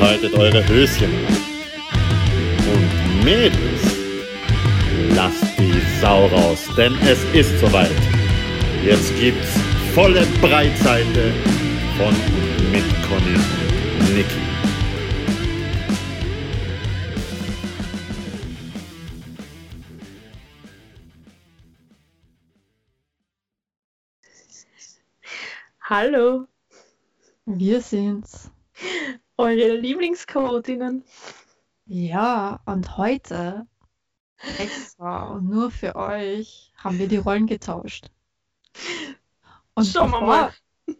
Behaltet eure Höschen an. Und Mädels, lasst die Sau raus, denn es ist soweit. Jetzt gibt's volle Breitseite von und mit Conny und Niki. Hallo, Wir sind's. Eure Lieblingschaotinnen. Ja, und heute extra und nur für euch haben wir die Rollen getauscht. Und Schauen wir mal.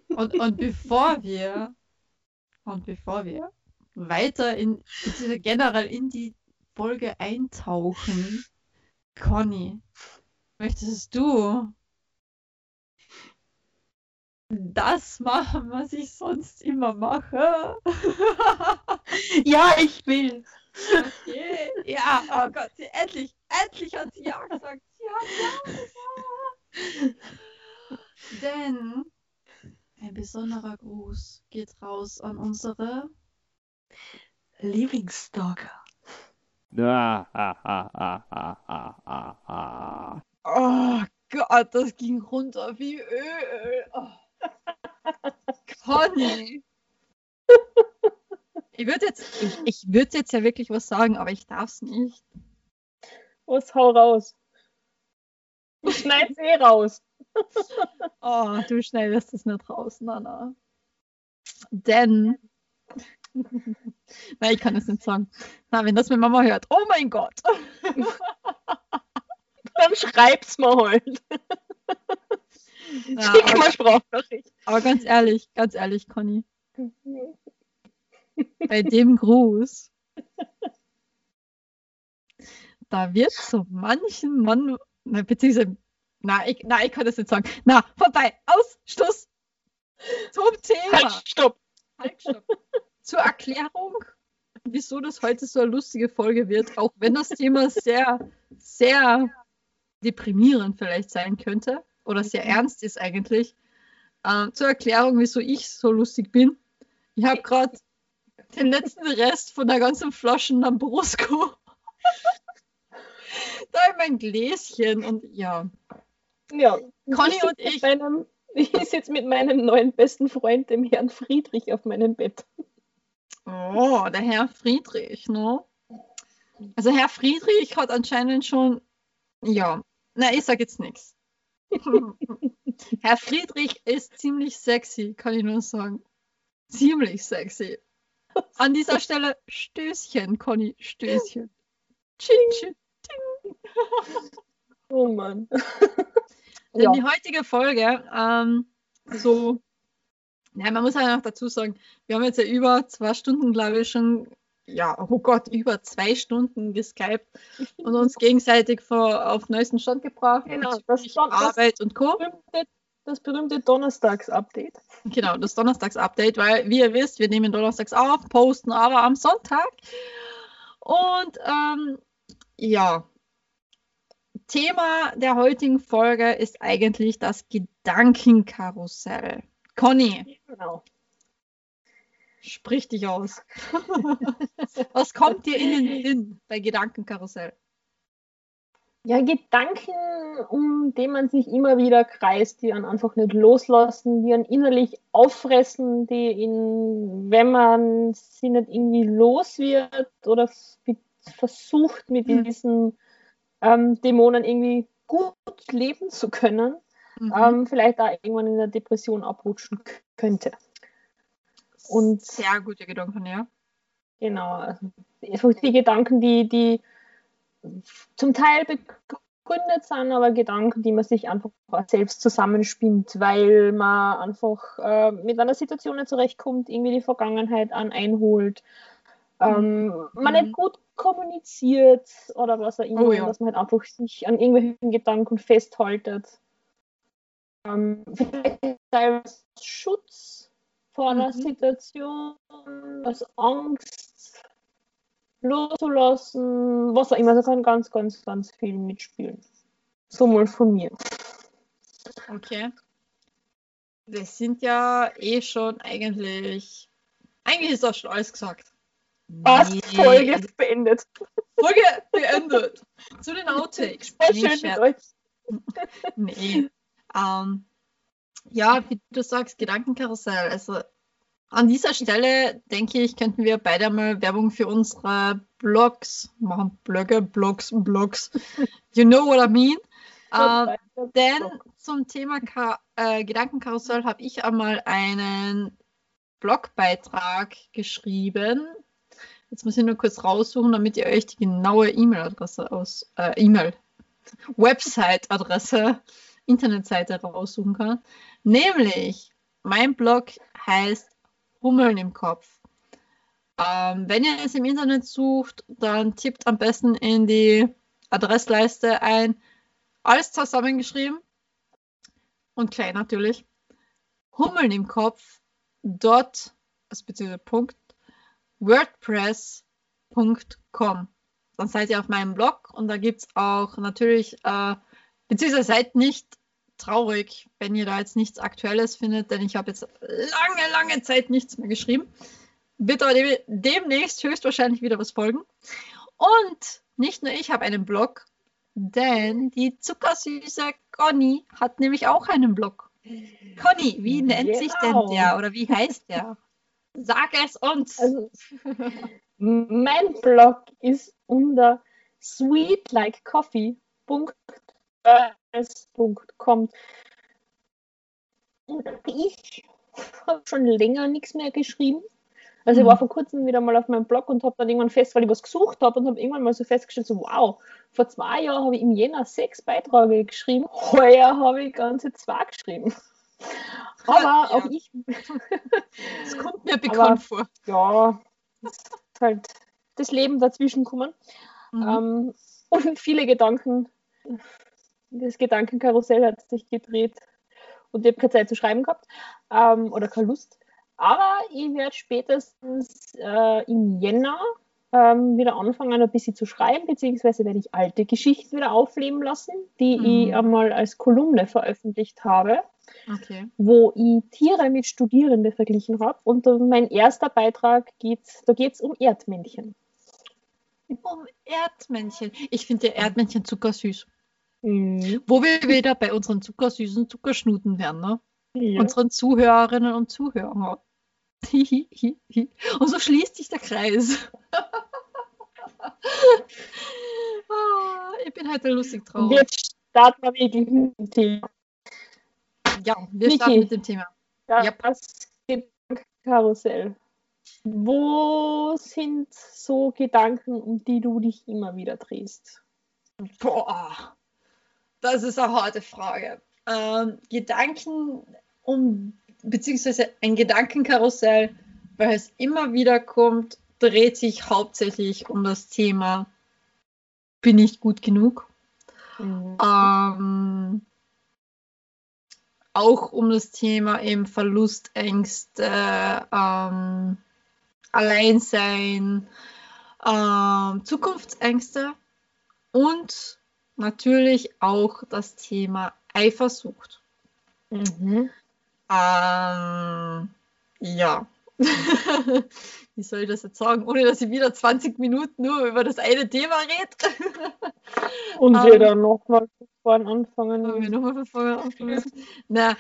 Und, und bevor wir und bevor wir weiter in generell in die Folge eintauchen, Conny, möchtest du das machen, was ich sonst immer mache? Ja, ich will. Okay. Ja, oh Gott, sie, endlich, endlich hat sie ja gesagt. Sie hat ja gesagt. Denn ein besonderer Gruß geht raus an unsere Lieblingsstalker. Ah, ah, ah, ah, ah, ah, ah, ah. Oh Gott, das ging runter wie Öl. Oh. Conny. Ich würde jetzt, ich, ich würde jetzt ja wirklich was sagen, aber ich darf es nicht. Was, hau raus. Ich schneid's eh raus. Oh, du schneidest es nicht raus, Nana. Denn. Nein, ich kann es nicht sagen. Na, wenn das meine Mama hört. Oh mein Gott. Dann schreib's mal halt. Ja, Schick aber, mal Sprachnachricht. aber ganz ehrlich, ganz ehrlich, Conny. Bei dem Gruß. Da wird so manchen Mann. Na, beziehungsweise. Na ich, na, ich kann das nicht sagen. Na, vorbei. Aus. Schluss. Zum Thema. Halt, stopp. Halt, stopp. Zur Erklärung, wieso das heute so eine lustige Folge wird, auch wenn das Thema sehr, sehr deprimierend vielleicht sein könnte oder sehr ernst ist eigentlich. Ähm, zur Erklärung, wieso ich so lustig bin. Ich habe gerade den letzten Rest von der ganzen Flasche Lambrusco da in mein Gläschen und ja. Ja. Conny ich und ich- Meinem, ich sitze mit meinem neuen besten Freund, dem Herrn Friedrich, auf meinem Bett. Oh, der Herr Friedrich, ne? Also Herr Friedrich hat anscheinend schon, ja, na, ich sag jetzt nichts. Herr Friedrich ist ziemlich sexy, kann ich nur sagen. Ziemlich sexy. An dieser Stelle Stößchen, Conny, Stößchen. Tsching, tsching. Oh Mann. Denn Ja. die heutige Folge, ähm, so, ja, man muss halt noch dazu sagen, wir haben jetzt ja über zwei Stunden, glaube ich, schon, ja, oh Gott, über zwei Stunden geskypt und uns gegenseitig vor, auf neuesten Stand gebracht. Genau, das Don- das- Arbeit und Co. berühmte, das berühmte Donnerstags-Update. Genau, das Donnerstags-Update, weil, wie ihr wisst, wir nehmen donnerstags auf, posten aber am Sonntag. Und ähm, ja, Thema der heutigen Folge ist eigentlich das Gedankenkarussell. Conny, Genau. Sprich dich aus. Was kommt dir in den Sinn bei Gedankenkarussell? Ja, Gedanken, um die man sich immer wieder kreist, die einen einfach nicht loslassen, die einen innerlich auffressen, die ihn, wenn man sie nicht irgendwie los wird oder versucht, mit Mhm. diesen ähm, Dämonen irgendwie gut leben zu können, Mhm. ähm, vielleicht auch irgendwann in eine Depression abrutschen könnte. Und Sehr gute Gedanken, ja. Genau, also die Gedanken, die, die zum Teil begründet sind, aber Gedanken, die man sich einfach selbst zusammenspinnt, weil man einfach äh, mit einer Situation nicht zurechtkommt, irgendwie die Vergangenheit an einholt, ähm, man Mhm. nicht gut kommuniziert oder was auch immer, Oh ja. dass man halt einfach sich an irgendwelchen Gedanken festhaltet. Ähm, vielleicht als Schutz vor einer Mhm. Situation, als Angst loszulassen, was auch immer. Also kann ganz, ganz, ganz viel mitspielen. So mal von mir. Okay. Wir sind ja eh schon eigentlich Eigentlich ist auch schon alles gesagt. Was? Nee, Folge beendet. Folge beendet. Zu den Outtakes. War Nee, schön mit euch. Nee. Ähm, ja, wie du sagst, Gedankenkarussell. Also an dieser Stelle denke ich, könnten wir beide mal Werbung für unsere Blogs machen. Blöcke, Blogs, Blogs. You know what I mean? Ähm, denn zum Thema Ka äh, Gedankenkarussell habe ich einmal einen Blogbeitrag geschrieben. Jetzt muss ich nur kurz raussuchen, damit ihr euch die genaue E-Mail-Adresse aus, äh, E-Mail, Website-Adresse, Internetseite raussuchen kann. Nämlich, mein Blog heißt Hummeln im Kopf. Ähm, wenn ihr es im Internet sucht, dann tippt am besten in die Adressleiste ein, alles zusammengeschrieben und klein natürlich. Hummeln im Kopf. Dot, also beziehungsweise Punkt, WordPress.com. Dann seid ihr auf meinem Blog und da gibt es auch natürlich, äh, beziehungsweise seid nicht traurig, wenn ihr da jetzt nichts Aktuelles findet, denn ich habe jetzt lange, lange Zeit nichts mehr geschrieben. Wird aber dem, demnächst höchstwahrscheinlich wieder was folgen. Und nicht nur ich habe einen Blog, denn die zuckersüße Conny hat nämlich auch einen Blog. Conny, wie nennt sich denn Genau. der oder wie heißt der? Sag es uns. Also, mein Blog ist unter sweetlikecoffee.com. Und ich habe schon länger nichts mehr geschrieben. Also ich war Mhm. vor kurzem wieder mal auf meinem Blog und habe dann irgendwann fest, weil ich was gesucht habe und habe irgendwann mal so festgestellt, so wow, vor zwei Jahren habe ich im Jänner sechs Beiträge geschrieben, heuer habe ich ganze zwei geschrieben. Aber Ja. auch ich Das kommt mir bekannt vor. ja, das ist halt das Leben dazwischen kommen. Mhm. Ähm, und viele Gedanken, das Gedankenkarussell hat sich gedreht und ich habe keine Zeit zu schreiben gehabt ähm, oder keine Lust. Aber ich werde spätestens äh, im Jänner ähm, wieder anfangen, ein bisschen zu schreiben, beziehungsweise werde ich alte Geschichten wieder aufleben lassen, die Mhm. ich einmal als Kolumne veröffentlicht habe Okay. wo ich Tiere mit Studierenden verglichen habe. Und mein erster Beitrag geht, da geht es um Erdmännchen. Um Erdmännchen. Ich finde ja Erdmännchen zuckersüß. Mhm. Wo wir wieder bei unseren zuckersüßen Zuckerschnuten wären, ne? Ja. Unseren Zuhörerinnen und Zuhörern. und so schließt sich der Kreis. ah, ich bin heute lustig drauf. Jetzt starten wir wirklich mit dem Thema. Ja, wir Niki. starten mit dem Thema. Ja, Yep. Das Gedankenkarussell. Wo sind so Gedanken, um die du dich immer wieder drehst? Boah, das ist eine harte Frage. Ähm, Gedanken um, beziehungsweise ein Gedankenkarussell, weil es immer wieder kommt, dreht sich hauptsächlich um das Thema, bin ich gut genug? Ähm, auch um das Thema eben Verlustängste, ähm, Alleinsein, ähm, Zukunftsängste und natürlich auch das Thema Eifersucht. Mhm. Ähm, ja. Wie soll ich das jetzt sagen, ohne dass ich wieder 20 Minuten nur über das eine Thema rede? Und Ähm, wir dann nochmal von vorn Wollen wir anfangen. nochmal von vorne anfangen? Na,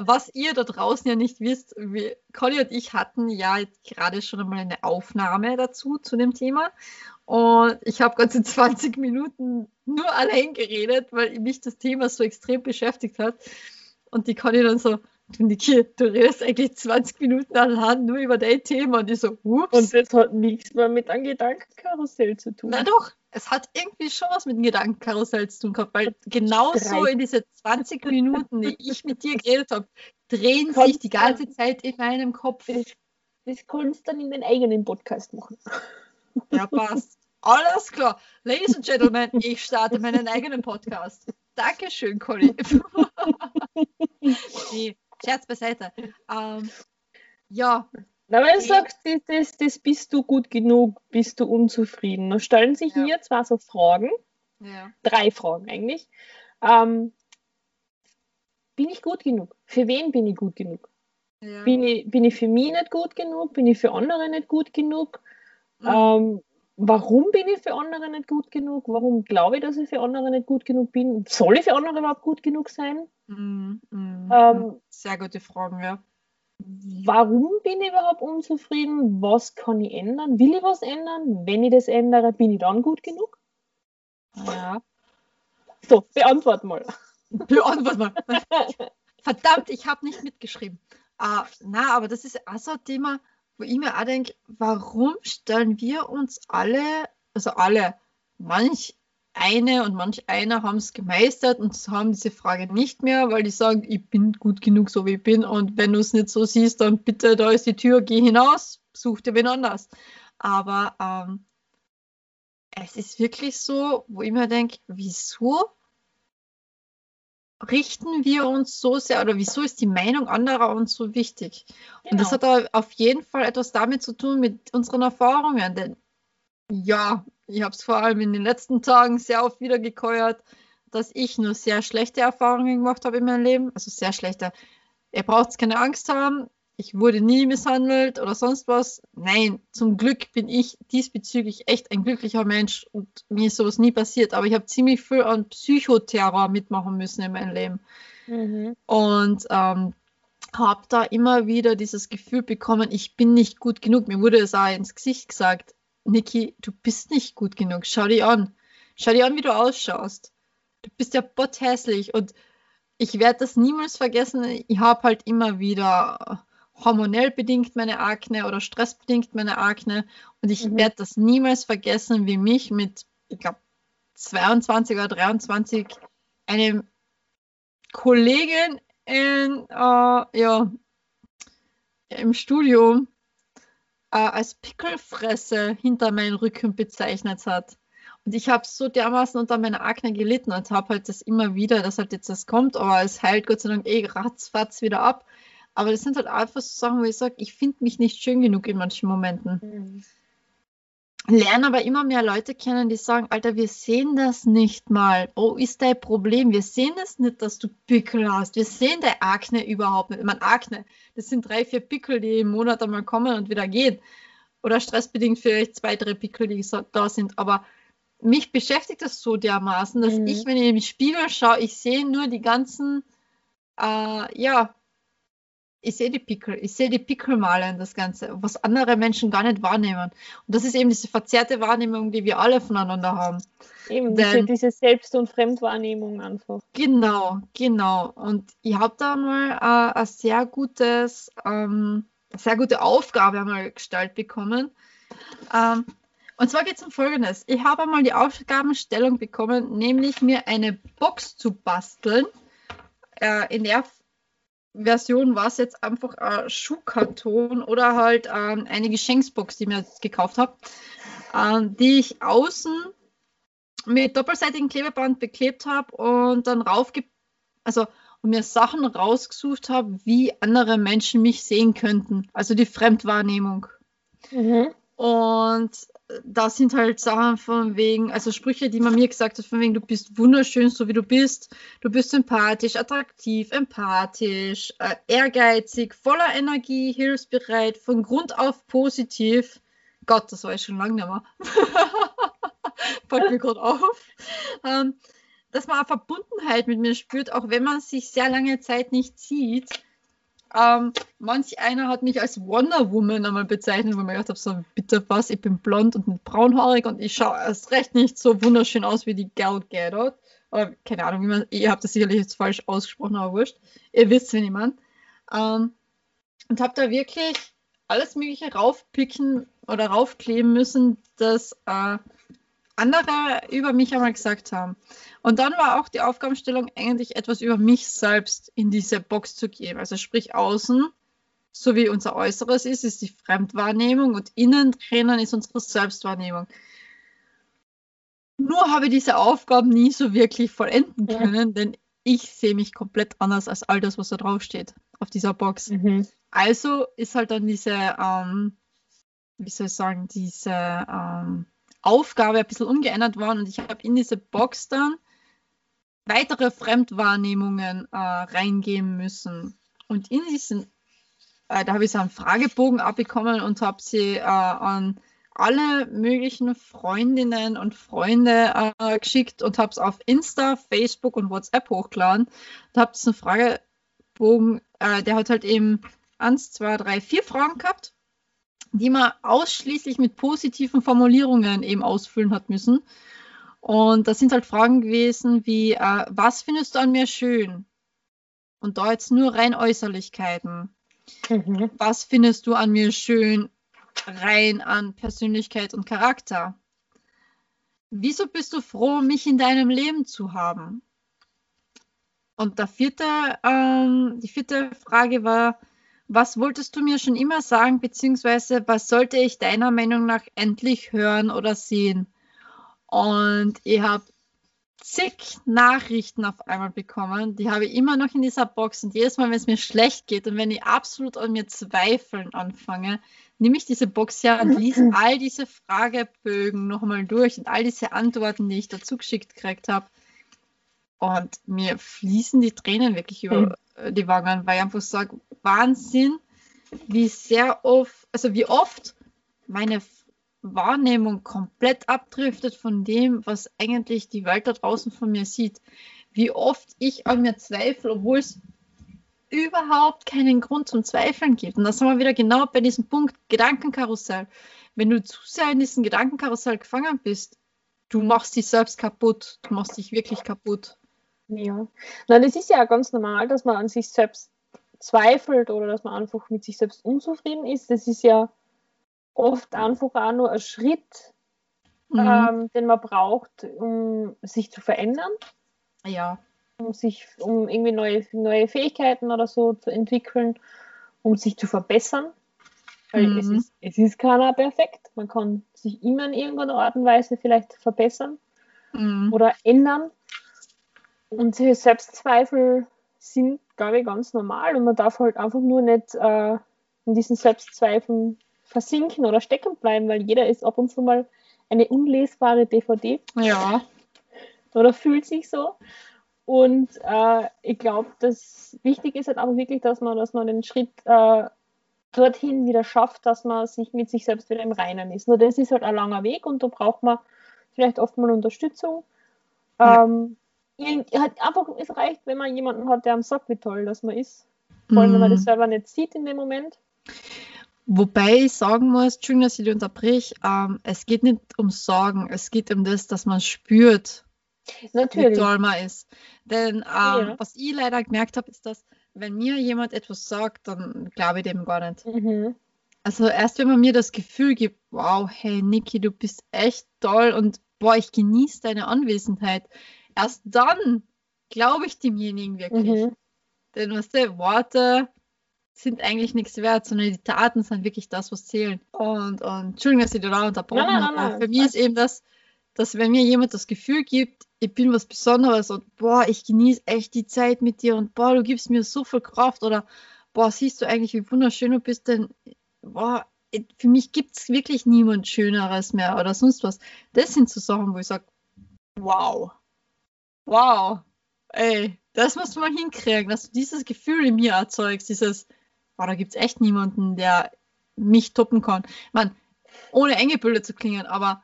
was ihr da draußen ja nicht wisst, wir, Conny und ich hatten ja gerade schon einmal eine Aufnahme dazu, zu dem Thema. Und ich habe ganze 20 Minuten nur allein geredet, weil mich das Thema so extrem beschäftigt hat. Und die Conny dann so, du Niki, du redest eigentlich 20 Minuten allein nur über dein Thema. Und ich so, ups. Und das hat nichts mehr mit einem Gedankenkarussell zu tun. Na doch, es hat irgendwie schon was mit dem Gedankenkarussell zu tun gehabt, weil genau so in diese 20 Minuten, die ich mit dir geredet habe, drehen Kannst sich die ganze Zeit in meinem Kopf. Das kannst du dann in den eigenen Podcast machen. Ja, passt. Alles klar. Ladies and Gentlemen, ich starte meinen eigenen Podcast. Dankeschön, Conny. nee, Scherz beiseite. Ähm, ja, Na, wenn du Okay. sagst, das, das, das bist du gut genug, bist du unzufrieden. Da stellen sich Ja. mir zwar so Fragen, ja. drei Fragen eigentlich. Ähm, bin ich gut genug? Für wen bin ich gut genug? Ja. Bin ich, bin ich für mich nicht gut genug? Bin ich für andere nicht gut genug? Mhm. Ähm, warum bin ich für andere nicht gut genug? Warum glaube ich, dass ich für andere nicht gut genug bin? Soll ich für andere überhaupt gut genug sein? Mhm, Ähm, Sehr gute Fragen, ja. warum bin ich überhaupt unzufrieden? Was kann ich ändern? Will ich was ändern? Wenn ich das ändere, bin ich dann gut genug? ja. So, beantwort mal. Beantwort mal. Verdammt, ich habe nicht mitgeschrieben. Ah, na, aber das ist auch so ein Thema, wo ich mir auch denke, warum stellen wir uns alle, also alle, manch eine und manch einer haben es gemeistert und haben diese Frage nicht mehr, weil die sagen, ich bin gut genug, so wie ich bin und wenn du es nicht so siehst, dann bitte, da ist die Tür, geh hinaus, such dir wen anders. Aber ähm, es ist wirklich so, wo ich mir denke, wieso richten wir uns so sehr oder wieso ist die Meinung anderer uns so wichtig? Und das Genau. hat auf jeden Fall etwas damit zu tun mit unseren Erfahrungen. Denn ja, ich habe es vor allem in den letzten Tagen sehr oft wieder gekeuert, dass ich nur sehr schlechte Erfahrungen gemacht habe in meinem Leben. Also sehr schlechte. Ihr braucht keine Angst haben. Ich wurde nie misshandelt oder sonst was. Nein, zum Glück bin ich diesbezüglich echt ein glücklicher Mensch und mir ist sowas nie passiert. Aber ich habe ziemlich viel an Psychoterror mitmachen müssen in meinem Leben Mhm. und ähm, habe da immer wieder dieses Gefühl bekommen, ich bin nicht gut genug. Mir wurde es auch ins Gesicht gesagt, Niki, du bist nicht gut genug. Schau dich an. Schau dich an, wie du ausschaust. Du bist ja potthässlich und ich werde das niemals vergessen. Ich habe halt immer wieder hormonell bedingt meine Akne oder stressbedingt meine Akne und ich Mhm. werde das niemals vergessen, wie mich mit, ich glaube, 22 oder 23 eine Kollegin in, äh, ja, im Studium äh, als Pickelfresse hinter meinen Rücken bezeichnet hat. Und ich habe so dermaßen unter meiner Akne gelitten und habe halt das immer wieder, dass halt jetzt das kommt, aber es heilt Gott sei Dank eh ratzfatz wieder ab. Aber das sind halt einfach so Sachen, wo ich sage, ich finde mich nicht schön genug in manchen Momenten Mhm. lerne aber immer mehr Leute kennen, die sagen, Alter, wir sehen das nicht mal. Oh, ist dein Problem? Wir sehen es nicht, dass du Pickel hast. Wir sehen deine Akne überhaupt nicht. Ich meine, Akne, das sind drei, vier Pickel, die im Monat einmal kommen und wieder gehen. Oder stressbedingt vielleicht zwei, drei Pickel, die da sind. Aber mich beschäftigt das so dermaßen, dass Mhm. ich, wenn ich in den Spiegel schaue, ich sehe nur die ganzen, äh, ja, ich sehe die Pickel, ich sehe die Pickelmale und das Ganze, was andere Menschen gar nicht wahrnehmen. Und das ist eben diese verzerrte Wahrnehmung, die wir alle voneinander haben. Eben diese, Denn- diese Selbst- und Fremdwahrnehmung einfach. Genau, genau. Und ich habe da mal äh, ein sehr gutes, ähm, eine sehr gute Aufgabe einmal gestellt bekommen. Ähm, und zwar geht es um Folgendes. Ich habe einmal die Aufgabenstellung bekommen, nämlich mir eine Box zu basteln. Äh, in der Version war es jetzt einfach ein Schuhkarton oder halt ähm, eine Geschenksbox, die ich mir jetzt gekauft habe, ähm, die ich außen mit doppelseitigem Klebeband beklebt habe und dann raufge also und mir Sachen rausgesucht habe, wie andere Menschen mich sehen könnten. Also die Fremdwahrnehmung. Mhm. Und da sind halt Sachen von wegen, also Sprüche, die man mir gesagt hat, von wegen, du bist wunderschön, so wie du bist. Du bist sympathisch, attraktiv, empathisch, äh, ehrgeizig, voller Energie, hilfsbereit, von Grund auf positiv. Gott, das war ich schon lange nicht mehr. Fällt mir gerade auf. Ähm, dass man eine Verbundenheit mit mir spürt, auch wenn man sich sehr lange Zeit nicht sieht. Ähm, manch einer hat mich als Wonder Woman einmal bezeichnet, wo ich mir gedacht habe, so bitte was, ich bin blond und braunhaarig und ich schaue erst recht nicht so wunderschön aus wie die Gal Gadot. Oder keine Ahnung, wie man, ihr habt das sicherlich jetzt falsch ausgesprochen, aber wurscht. Ihr wisst, wen ich meine. Ähm, und habe da wirklich alles Mögliche raufpicken oder raufkleben müssen, das äh, andere über mich einmal gesagt haben. Und dann war auch die Aufgabenstellung eigentlich etwas über mich selbst in diese Box zu geben. Also sprich außen, so wie unser Äußeres ist, ist die Fremdwahrnehmung und innen drinnen ist unsere Selbstwahrnehmung. Nur habe ich diese Aufgaben nie so wirklich vollenden Ja. können, denn ich sehe mich komplett anders als all das, was da drauf steht auf dieser Box. Mhm. Also ist halt dann diese, ähm, wie soll ich sagen, diese ähm, Aufgabe ein bisschen umgeändert worden und ich habe in diese Box dann weitere Fremdwahrnehmungen äh, reingeben müssen. Und in diesen äh, da habe ich so einen Fragebogen abbekommen und habe sie äh, an alle möglichen Freundinnen und Freunde äh, geschickt und habe es auf Insta, Facebook und WhatsApp hochgeladen. Da habe ich einen Fragebogen, äh, der hat halt eben eins, zwei, drei, vier Fragen gehabt, die man ausschließlich mit positiven Formulierungen eben ausfüllen hat müssen. Und das sind halt Fragen gewesen wie, äh, was findest du an mir schön? Und da jetzt nur rein Äußerlichkeiten. Mhm. Was findest du an mir schön rein an Persönlichkeit und Charakter? Wieso bist du froh, mich in deinem Leben zu haben? Und der vierte, ähm, die vierte Frage war, was wolltest du mir schon immer sagen, beziehungsweise was sollte ich deiner Meinung nach endlich hören oder sehen? Und ich habe zig Nachrichten auf einmal bekommen. Die habe ich immer noch in dieser Box. Und jedes Mal, wenn es mir schlecht geht und wenn ich absolut an mir zweifeln anfange, nehme ich diese Box her und lese all diese Fragebögen nochmal durch und all diese Antworten, die ich dazu geschickt gekriegt habe. Und mir fließen die Tränen wirklich über äh, die Wangen, weil ich einfach sage, Wahnsinn, wie sehr oft, also wie oft meine Wahrnehmung komplett abdriftet von dem, was eigentlich die Welt da draußen von mir sieht. Wie oft ich an mir zweifle, obwohl es überhaupt keinen Grund zum Zweifeln gibt. Und da sind wir wieder genau bei diesem Punkt Gedankenkarussell. Wenn du zu sehr in diesem Gedankenkarussell gefangen bist, du machst dich selbst kaputt. Du machst dich wirklich kaputt. Ja. Na, das ist ja ganz normal, dass man an sich selbst zweifelt oder dass man einfach mit sich selbst unzufrieden ist. Das ist ja oft einfach auch nur ein Schritt, Mhm. ähm, den man braucht, um sich zu verändern, Ja. um sich, um irgendwie neue, neue Fähigkeiten oder so zu entwickeln, um sich zu verbessern. Weil es, Mhm. ist, es ist keiner perfekt. Man kann sich immer in irgendeiner Art und Weise vielleicht verbessern Mhm. oder ändern. Und Selbstzweifel sind, glaube ich, ganz normal und man darf halt einfach nur nicht äh, in diesen Selbstzweifeln versinken oder stecken bleiben, weil jeder ist ab und zu mal eine unlesbare DVD Ja. oder fühlt sich so. Und äh, ich glaube, das Wichtige ist halt auch wirklich, dass man, dass man den Schritt äh, dorthin wieder schafft, dass man sich mit sich selbst wieder im Reinen ist. Nur das ist halt ein langer Weg und da braucht man vielleicht oft mal Unterstützung. Ja. Ähm, irgend- halt einfach, es reicht, wenn man jemanden hat, der einem sagt, wie toll das man ist. Vor allem, wenn man Mhm. das selber nicht sieht in dem Moment. Wobei ich sagen muss, Entschuldigung, dass ich dich unterbrich, ähm, es geht nicht um Sorgen, es geht um das, dass man spürt, wie Natürlich. toll man ist. Denn ähm, Ja. was ich leider gemerkt habe, ist, dass wenn mir jemand etwas sagt, dann glaube ich dem gar nicht. Mhm. Also erst wenn man mir das Gefühl gibt, wow, hey Niki, du bist echt toll und boah, ich genieße deine Anwesenheit, erst dann glaube ich demjenigen wirklich. Mhm. Denn weißt du, Worte sind eigentlich nichts wert, sondern die Taten sind wirklich das, was zählen. Und, und Entschuldigung, dass ich da unterbrochen Nein, nein, habe, nein, nein, für mich ist eben das, dass wenn mir jemand das Gefühl gibt, ich bin was Besonderes und boah, ich genieße echt die Zeit mit dir und boah, du gibst mir so viel Kraft oder boah, siehst du eigentlich, wie wunderschön du bist, denn boah, für mich gibt es wirklich niemand Schöneres mehr oder sonst was. Das sind so Sachen, wo ich sage, wow, wow, ey, das musst du mal hinkriegen, dass du dieses Gefühl in mir erzeugst, dieses, boah, da gibt es echt niemanden, der mich toppen kann. Ich meine, ohne enge Bilder zu klingen, aber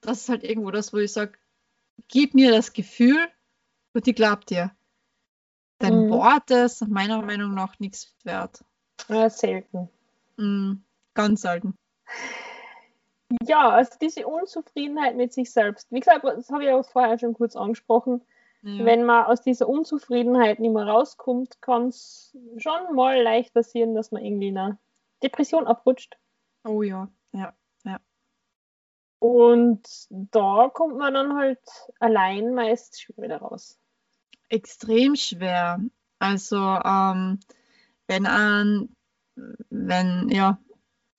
das ist halt irgendwo das, wo ich sage, gib mir das Gefühl und ich glaub dir. Denn Mhm. Worte sind meiner Meinung nach nichts wert. Ja, selten. Mm, ganz selten. Ja, also diese Unzufriedenheit mit sich selbst. Wie gesagt, das habe ich ja vorher schon kurz angesprochen. Ja. Wenn man aus dieser Unzufriedenheit nicht mehr rauskommt, kann es schon mal leicht passieren, dass man irgendwie in eine Depression abrutscht. oh ja, ja. Und da kommt man dann halt allein meist schwer wieder raus. extrem schwer. Also ähm, wenn an, wenn ja,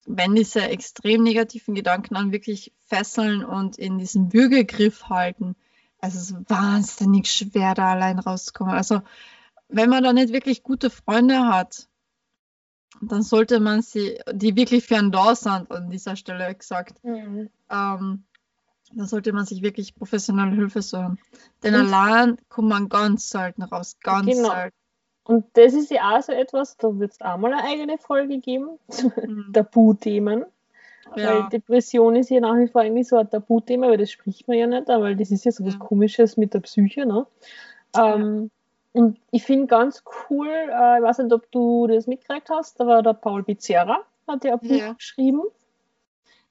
wenn diese extrem negativen Gedanken an wirklich fesseln und in diesem Würgegriff halten, also es ist wahnsinnig schwer, da allein rauszukommen. Also wenn man da nicht wirklich gute Freunde hat, dann sollte man sie, die wirklich für einen da sind, an dieser Stelle gesagt, ähm, da sollte man sich wirklich professionelle Hilfe suchen. Denn Und- allein kommt man ganz selten raus, ganz Genau. selten. Und das ist ja auch so etwas, da wird es auch mal eine eigene Folge geben, Mhm. Tabuthemen. Weil Ja, Depression ist ja nach wie vor irgendwie so ein Tabuthema, weil das spricht man ja nicht, weil das ist ja so was Ja. Komisches mit der Psyche. Ne? Ähm, Und ich finde ganz cool, äh, ich weiß nicht, ob du das mitgekriegt hast, aber der Paul Becerra hat ja ein Buch Ja. geschrieben.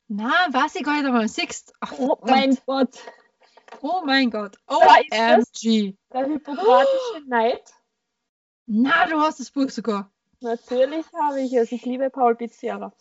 na, weiß ich gar nicht einmal. Siehst Oh mein Gott, oh mein Gott. OMG. der hypokratische Neid. Na, du hast das Buch sogar. Natürlich habe ich es. Ich liebe Paul Becerra.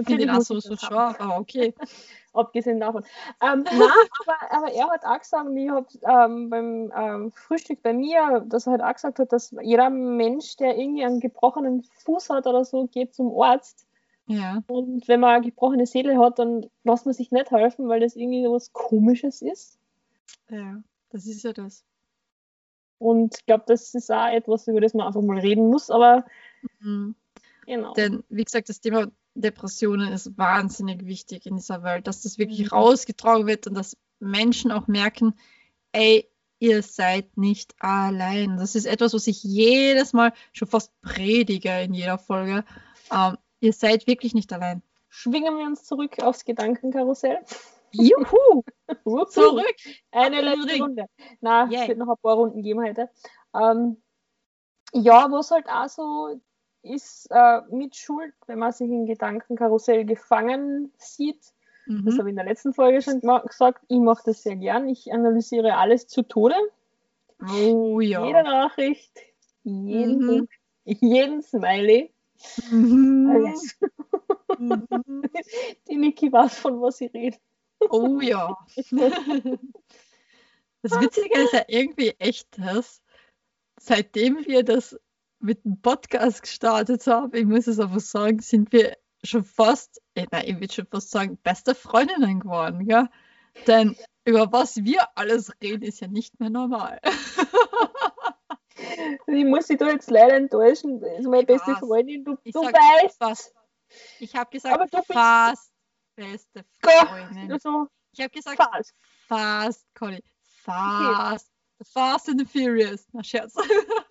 Ich finde ihn auch muss so, scharf, aber okay. abgesehen davon. Ähm, nein, aber, aber er hat auch gesagt, ich habe ähm, beim ähm, Frühstück bei mir, dass er halt auch gesagt hat, dass jeder Mensch, der irgendwie einen gebrochenen Fuß hat oder so, geht zum Arzt. Ja. Und wenn man eine gebrochene Seele hat, dann lässt man sich nicht helfen, weil das irgendwie so was Komisches ist. Ja, das ist ja das. Und ich glaube, das ist auch etwas, über das man einfach mal reden muss, aber Mhm. genau. Denn, wie gesagt, das Thema Depressionen ist wahnsinnig wichtig in dieser Welt, dass das wirklich Mhm. rausgetragen wird und dass Menschen auch merken, ey, ihr seid nicht allein. Das ist etwas, was ich jedes Mal schon fast predige in jeder Folge. Ähm, ihr seid wirklich nicht allein. Schwingen wir uns zurück aufs Gedankenkarussell. Juhu! Zurück! Eine letzte Ring. Runde. Na, Yay. es wird noch ein paar Runden geben heute. Ähm, ja, was halt auch so ist äh, mit Schuld, wenn man sich im Gedankenkarussell gefangen sieht. Das Mhm. habe ich in der letzten Folge schon gesagt. Ich mache das sehr gern. Ich analysiere alles zu Tode. Oh Jede ja. Nachricht, jeden, Mhm. Punkt, jeden Smiley. Mhm. Alles. Mhm. Die Niki weiß, von was ich rede. Oh ja. Das Witzige ist ja irgendwie echt das, seitdem wir das mit dem Podcast gestartet haben, ich muss es einfach sagen, sind wir schon fast, äh, nein, ich würde schon fast sagen, beste Freundinnen geworden, ja? Denn über was wir alles reden, ist ja nicht mehr normal. Ich muss dich da jetzt leider enttäuschen. Das ist meine Ich beste weiß. Freundin. Du, Ich du sag weißt. fast. Ich habe Aber gesagt, du bist- fast beste Gott, Freundin. Also, Ich habe gesagt, fast. fast, Conny, fast. Fast and the Furious. Na, Scherz.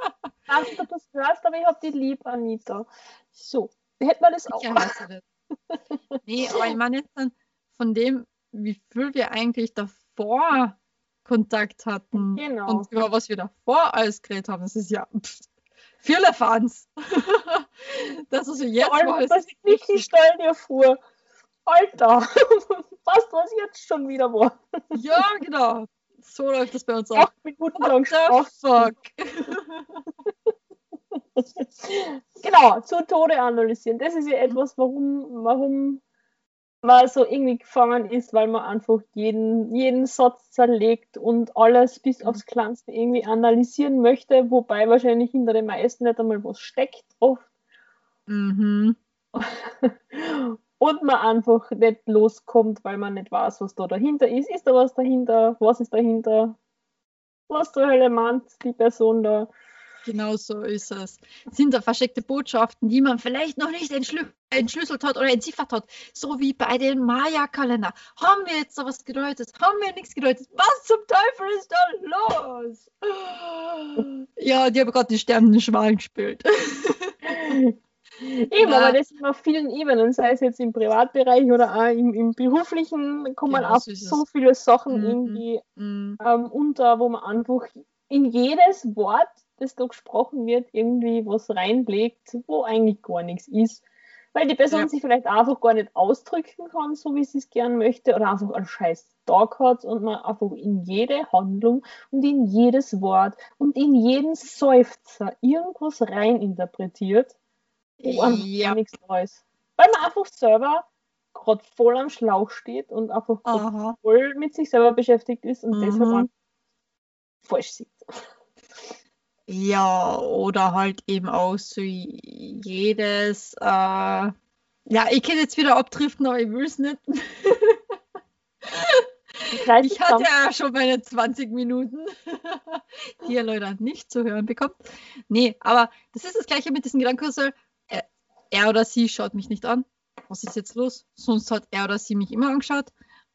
Dass du das hörst, aber ich hab dich lieb, Anita. So, hätten wir das auch. Weißt du das. Nee, aber ich meine jetzt dann von dem, wie viel wir eigentlich davor Kontakt hatten Genau. und über was wir davor alles geredet haben, das ist ja pff, viele Fans. das ist ja jetzt Vor allem, dass ich nicht die Stall dir. Alter, fast was jetzt schon wieder war. Ja, genau. So läuft das bei uns auch. Acht Minuten lang fuck? Genau, zu Tode analysieren. Das ist ja etwas, warum, warum man so irgendwie gefangen ist, weil man einfach jeden, jeden Satz zerlegt und alles bis Mhm. aufs Kleinste irgendwie analysieren möchte, wobei wahrscheinlich hinter den meisten nicht einmal was steckt oft. Mhm. Und man einfach nicht loskommt, weil man nicht weiß, was da dahinter ist. Ist da was dahinter? Was ist dahinter? Was zur Hölle meint die Person da? Genau so ist es. Sind da versteckte Botschaften, die man vielleicht noch nicht entschlü entschlüsselt hat oder entziffert hat. So wie bei dem Maya-Kalender. Haben wir jetzt da was gedeutet? Haben wir nichts gedeutet? Was zum Teufel ist da los? Ja, die haben gerade die sterbenden Schwalen gespielt. Eben, Ja. aber das ist auf vielen Ebenen, sei es jetzt im Privatbereich oder auch im, im beruflichen, kommen Genau auch so viele Sachen Mhm. irgendwie Mm, ähm, unter, wo man einfach in jedes Wort, das da gesprochen wird, irgendwie was reinlegt, wo eigentlich gar nichts ist. Weil die Person Ja. sich vielleicht einfach gar nicht ausdrücken kann, so wie sie es gern möchte, oder einfach einen scheiß Tag hat und man einfach in jede Handlung und in jedes Wort und in jeden Seufzer irgendwas reininterpretiert wo einfach ja, nichts ist. Weil man einfach selber gerade voll am Schlauch steht und einfach voll mit sich selber beschäftigt ist und Mhm. deshalb falsch sieht. Ja, oder halt eben auch so jedes, äh, ja, ich kann jetzt wieder abdriften, aber ich will es nicht. Ich hatte ja schon meine 20 Minuten, die ihr Leute nicht zu hören bekommt. Nee, aber das ist das Gleiche mit diesem Gedankenkarussell. Er, er oder sie schaut mich nicht an. Was ist jetzt los? Sonst hat er oder sie mich immer angeschaut.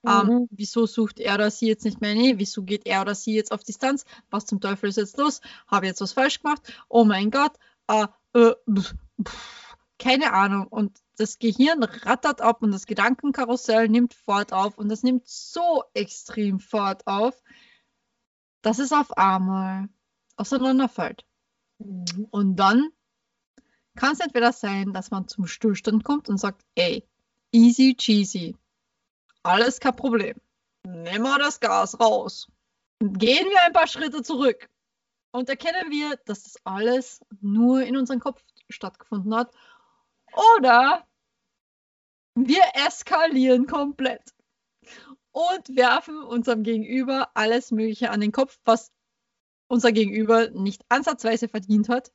Ähm, Mhm. wieso sucht er oder sie jetzt nicht mehr Nähe? Wieso geht er oder sie jetzt auf Distanz? Was zum Teufel ist jetzt los? Habe ich jetzt was falsch gemacht? Oh mein Gott. Äh, äh, pf, pf, keine Ahnung. Und das Gehirn rattert ab und das Gedankenkarussell nimmt Fahrt auf und das nimmt so extrem Fahrt auf, dass es auf einmal auseinanderfällt. Mhm. Und dann kann es entweder sein, dass man zum Stillstand kommt und sagt, ey, easy cheesy, alles kein Problem. Nehmen wir das Gas raus. Gehen wir ein paar Schritte zurück und erkennen wir, dass das alles nur in unserem Kopf stattgefunden hat. Oder wir eskalieren komplett und werfen unserem Gegenüber alles Mögliche an den Kopf, was unser Gegenüber nicht ansatzweise verdient hat.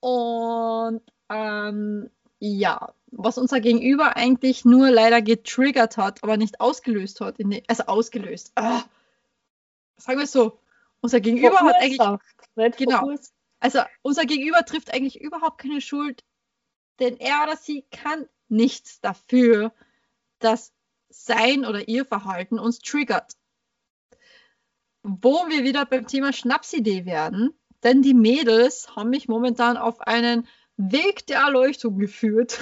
Und ähm, ja, was unser Gegenüber eigentlich nur leider getriggert hat, aber nicht ausgelöst hat. Den, also ausgelöst. Ah, sagen wir es so. Unser Gegenüber hat eigentlich Genau. also unser Gegenüber trifft eigentlich überhaupt keine Schuld, denn er oder sie kann nichts dafür, dass sein oder ihr Verhalten uns triggert. Wo wir wieder beim Thema Schnapsidee werden, denn die Mädels haben mich momentan auf einen Weg der Erleuchtung geführt.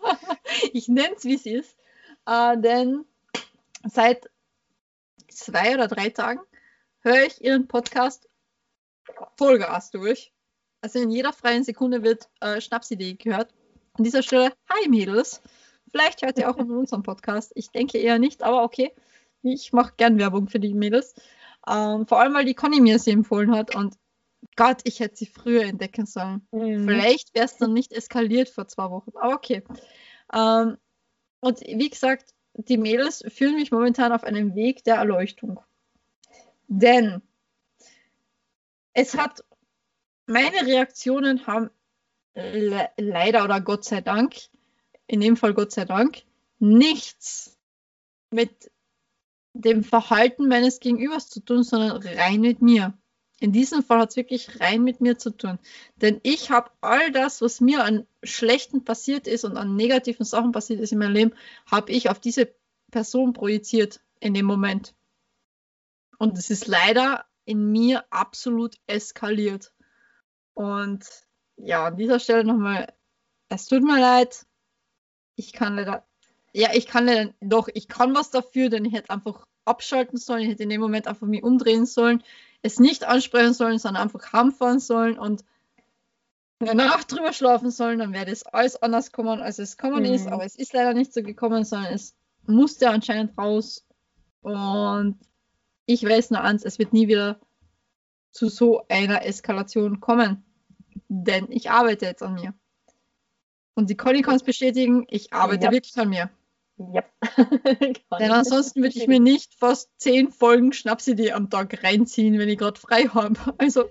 ich nenne es, wie es ist, äh, denn seit zwei oder drei Tagen höre ich ihren Podcast Vollgas durch. Also in jeder freien Sekunde wird äh, Schnapsidee gehört. An dieser Stelle, hi Mädels. Vielleicht hört ihr auch in unserem Podcast. Ich denke eher nicht, aber okay. Ich mache gern Werbung für die Mädels. Ähm, vor allem, weil die Conny mir sie empfohlen hat und Gott, ich hätte sie früher entdecken sollen. Mhm. Vielleicht wäre es dann nicht eskaliert vor zwei Wochen, aber okay. Ähm, und wie gesagt, die Mädels führen mich momentan auf einen Weg der Erleuchtung. Denn es hat, meine Reaktionen haben le leider oder Gott sei Dank, in dem Fall Gott sei Dank, nichts mit dem Verhalten meines Gegenübers zu tun, sondern rein mit mir. In diesem Fall hat es wirklich rein mit mir zu tun. Denn ich habe all das, was mir an Schlechten passiert ist und an negativen Sachen passiert ist in meinem Leben, habe ich auf diese Person projiziert in dem Moment. Und es ist leider in mir absolut eskaliert. Und ja, an dieser Stelle nochmal, es tut mir leid. Ich kann leider, ja, ich kann leider, doch, ich kann was dafür, denn ich hätte einfach abschalten sollen, ich hätte in dem Moment einfach mich umdrehen sollen, es nicht ansprechen sollen, sondern einfach heimfahren sollen und eine Nacht drüber schlafen sollen, dann wäre das alles anders kommen, als es kommen Mhm. ist. Aber es ist leider nicht so gekommen, sondern es musste anscheinend raus. Und ich weiß nur eins, es wird nie wieder zu so einer Eskalation kommen. Denn ich arbeite jetzt an mir. Und die Conny kann es bestätigen, ich arbeite Ja. wirklich an mir. Ja. Denn ansonsten würde ich mir nicht fast zehn Folgen Schnapsidee am Tag reinziehen, wenn ich gerade frei habe. Also.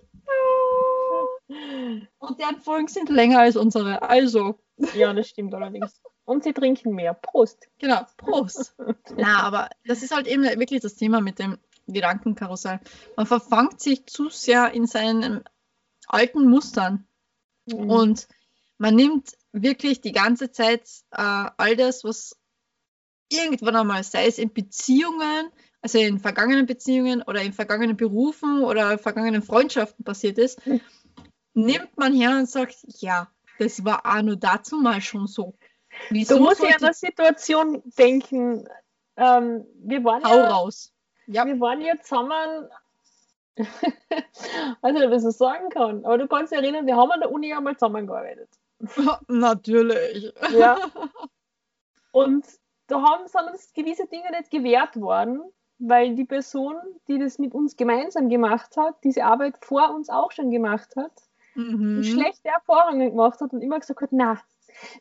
Und deren Folgen sind länger als unsere. Also, Ja, das stimmt allerdings. Und sie trinken mehr. Prost. genau, Prost. Na, aber das ist halt eben wirklich das Thema mit dem Gedankenkarussell. Man verfangt sich zu sehr in seinen alten Mustern. Mhm. Und man nimmt wirklich die ganze Zeit äh, all das, was irgendwann einmal, sei es in Beziehungen, also in vergangenen Beziehungen oder in vergangenen Berufen oder vergangenen Freundschaften passiert ist, nimmt man her und sagt, ja, das war auch nur dazu mal schon so. Du Wieso musst ja an der Situation denken. Ähm, wir waren Hau ja, raus. Ja, wir waren ja zusammen. also, ob ich das sagen kann. Aber du kannst dich erinnern, wir haben an der Uni einmal zusammengearbeitet. natürlich. Ja. Und da haben, sind uns gewisse Dinge nicht gewährt worden, weil die Person, die das mit uns gemeinsam gemacht hat, diese Arbeit vor uns auch schon gemacht hat, Mhm. schlechte Erfahrungen gemacht hat und immer gesagt hat, na,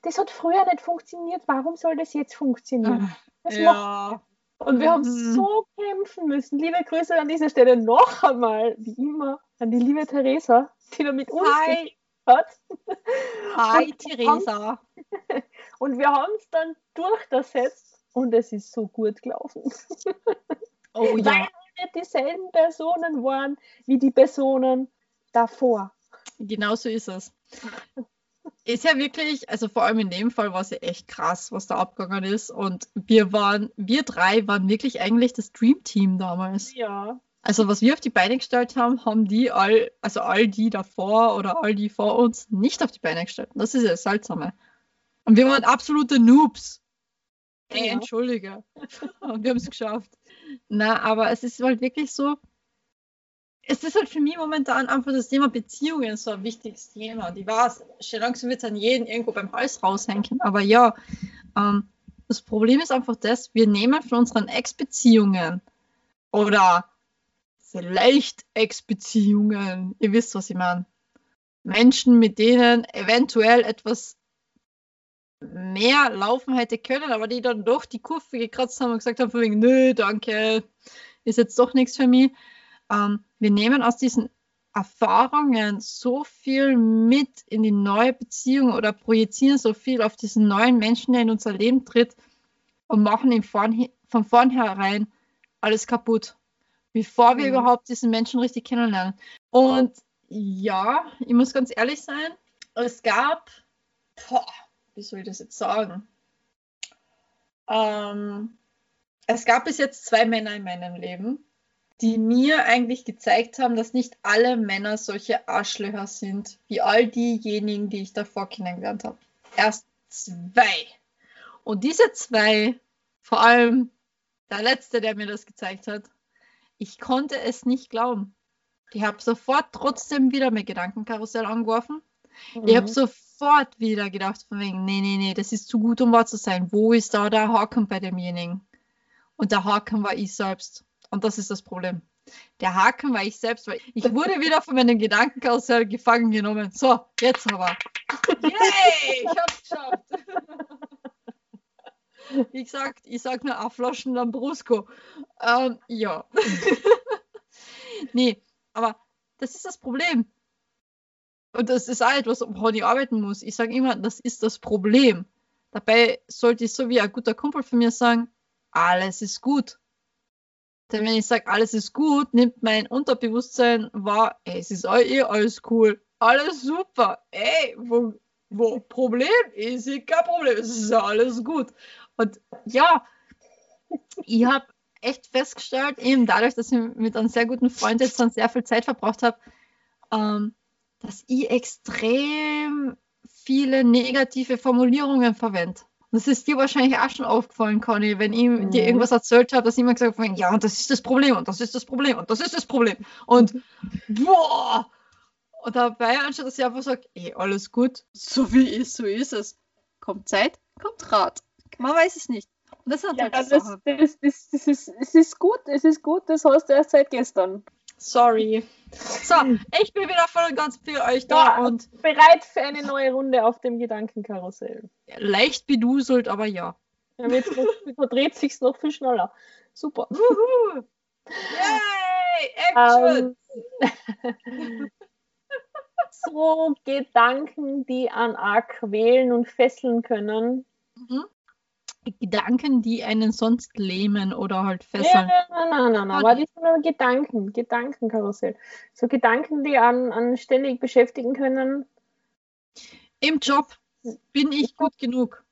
das hat früher nicht funktioniert, warum soll das jetzt funktionieren? Das macht Ja. und wir haben Mhm. so kämpfen müssen. Liebe Grüße an dieser Stelle noch einmal, wie immer, an die liebe Theresa, die da mit uns Hi, hat. hi Und- Theresa. Und wir haben es dann durchgesetzt und es ist so gut gelaufen. Oh Weil ja, wir nicht dieselben Personen waren wie die Personen davor. genau so ist es. ist ja wirklich, also vor allem in dem Fall war es ja echt krass, was da abgegangen ist. Und wir waren, wir drei waren wirklich eigentlich das Dream Team damals. Ja. Also was wir auf die Beine gestellt haben, haben die all, also all die davor oder all die vor uns nicht auf die Beine gestellt. Und das ist ja das Seltsame. Und wir waren absolute Noobs. Ey, Ja. entschuldige. Und wir haben es geschafft. Na, aber es ist halt wirklich so, es ist halt für mich momentan einfach das Thema Beziehungen so ein wichtiges Thema. Die war es, schon langsam wird es an jeden irgendwo beim Hals raushängen. Aber ja, ähm, das Problem ist einfach das, wir nehmen von unseren Ex-Beziehungen oder vielleicht Ex-Beziehungen, ihr wisst, was ich meine. Menschen, mit denen eventuell etwas mehr laufen hätte können, aber die dann doch die Kurve gekratzt haben und gesagt haben, von wegen, nö, danke, ist jetzt doch nichts für mich. Ähm, wir nehmen aus diesen Erfahrungen so viel mit in die neue Beziehung oder projizieren so viel auf diesen neuen Menschen, der in unser Leben tritt und machen ihm von, von vornherein alles kaputt, bevor wir Mhm. überhaupt diesen Menschen richtig kennenlernen. Und ja, ich muss ganz ehrlich sein, es gab, boah, wie soll ich das jetzt sagen? Ähm, es gab bis jetzt zwei Männer in meinem Leben, die mir eigentlich gezeigt haben, dass nicht alle Männer solche Arschlöcher sind, wie all diejenigen, die ich davor kennengelernt habe. Erst zwei. Und diese zwei, vor allem der letzte, der mir das gezeigt hat, ich konnte es nicht glauben. Ich habe sofort trotzdem wieder mein Gedankenkarussell angeworfen. Ich habe Mhm. sofort wieder gedacht, von wegen, nee, nee, nee, das ist zu gut, um wahr zu sein. Wo ist da der Haken bei demjenigen? Und der Haken war ich selbst. Und das ist das Problem. Der Haken war ich selbst, weil ich wurde wieder von meinem Gedankenkarussell gefangen genommen. So, jetzt aber. Yay, ich hab's geschafft. Wie gesagt, ich sag nur auf Flaschen Lambrusco. Ähm, ja. nee, aber das ist das Problem. Und das ist auch etwas, woran ich arbeiten muss. Ich sage immer, das ist das Problem. Dabei sollte ich so wie ein guter Kumpel von mir sagen, alles ist gut. Denn wenn ich sage, alles ist gut, nimmt mein Unterbewusstsein wahr, es ist eh alles cool, alles super, ey, wo, wo Problem ist, kein Problem, es ist alles gut. Und ja, ich habe echt festgestellt, eben dadurch, dass ich mit einem sehr guten Freund jetzt dann sehr viel Zeit verbracht habe, ähm, dass ich extrem viele negative Formulierungen verwende. Das ist dir wahrscheinlich auch schon aufgefallen, Conny, wenn ich Mhm. dir irgendwas erzählt habe, dass ich immer gesagt habe, ja, und das ist das Problem, und das ist das Problem, und das ist das Problem. Und boah! Und dabei, anstatt dass ich einfach sage, ey, alles gut, so wie ist, so ist es. Kommt Zeit, kommt Rat. Man weiß es nicht. Und das hat Ja, halt das, das, das, das, ist, es ist gut, es ist gut, das hast du erst seit gestern. Sorry. So, ich bin wieder voll und ganz für euch da Ja. und Bereit für eine neue Runde auf dem Gedankenkarussell. leicht beduselt, aber ja. Ja, Jetzt verdreht sich noch viel schneller. Super. Wuhu! Yay! Action! Ähm, so Gedanken, die an arg quälen und fesseln können. Mhm. Gedanken, die einen sonst lähmen oder halt Ja, fesseln. nein, nein, nein, nein, aber die sind nur Gedanken, Gedankenkarussell. So Gedanken, die an, an ständig beschäftigen können. Im Job bin ich gut genug.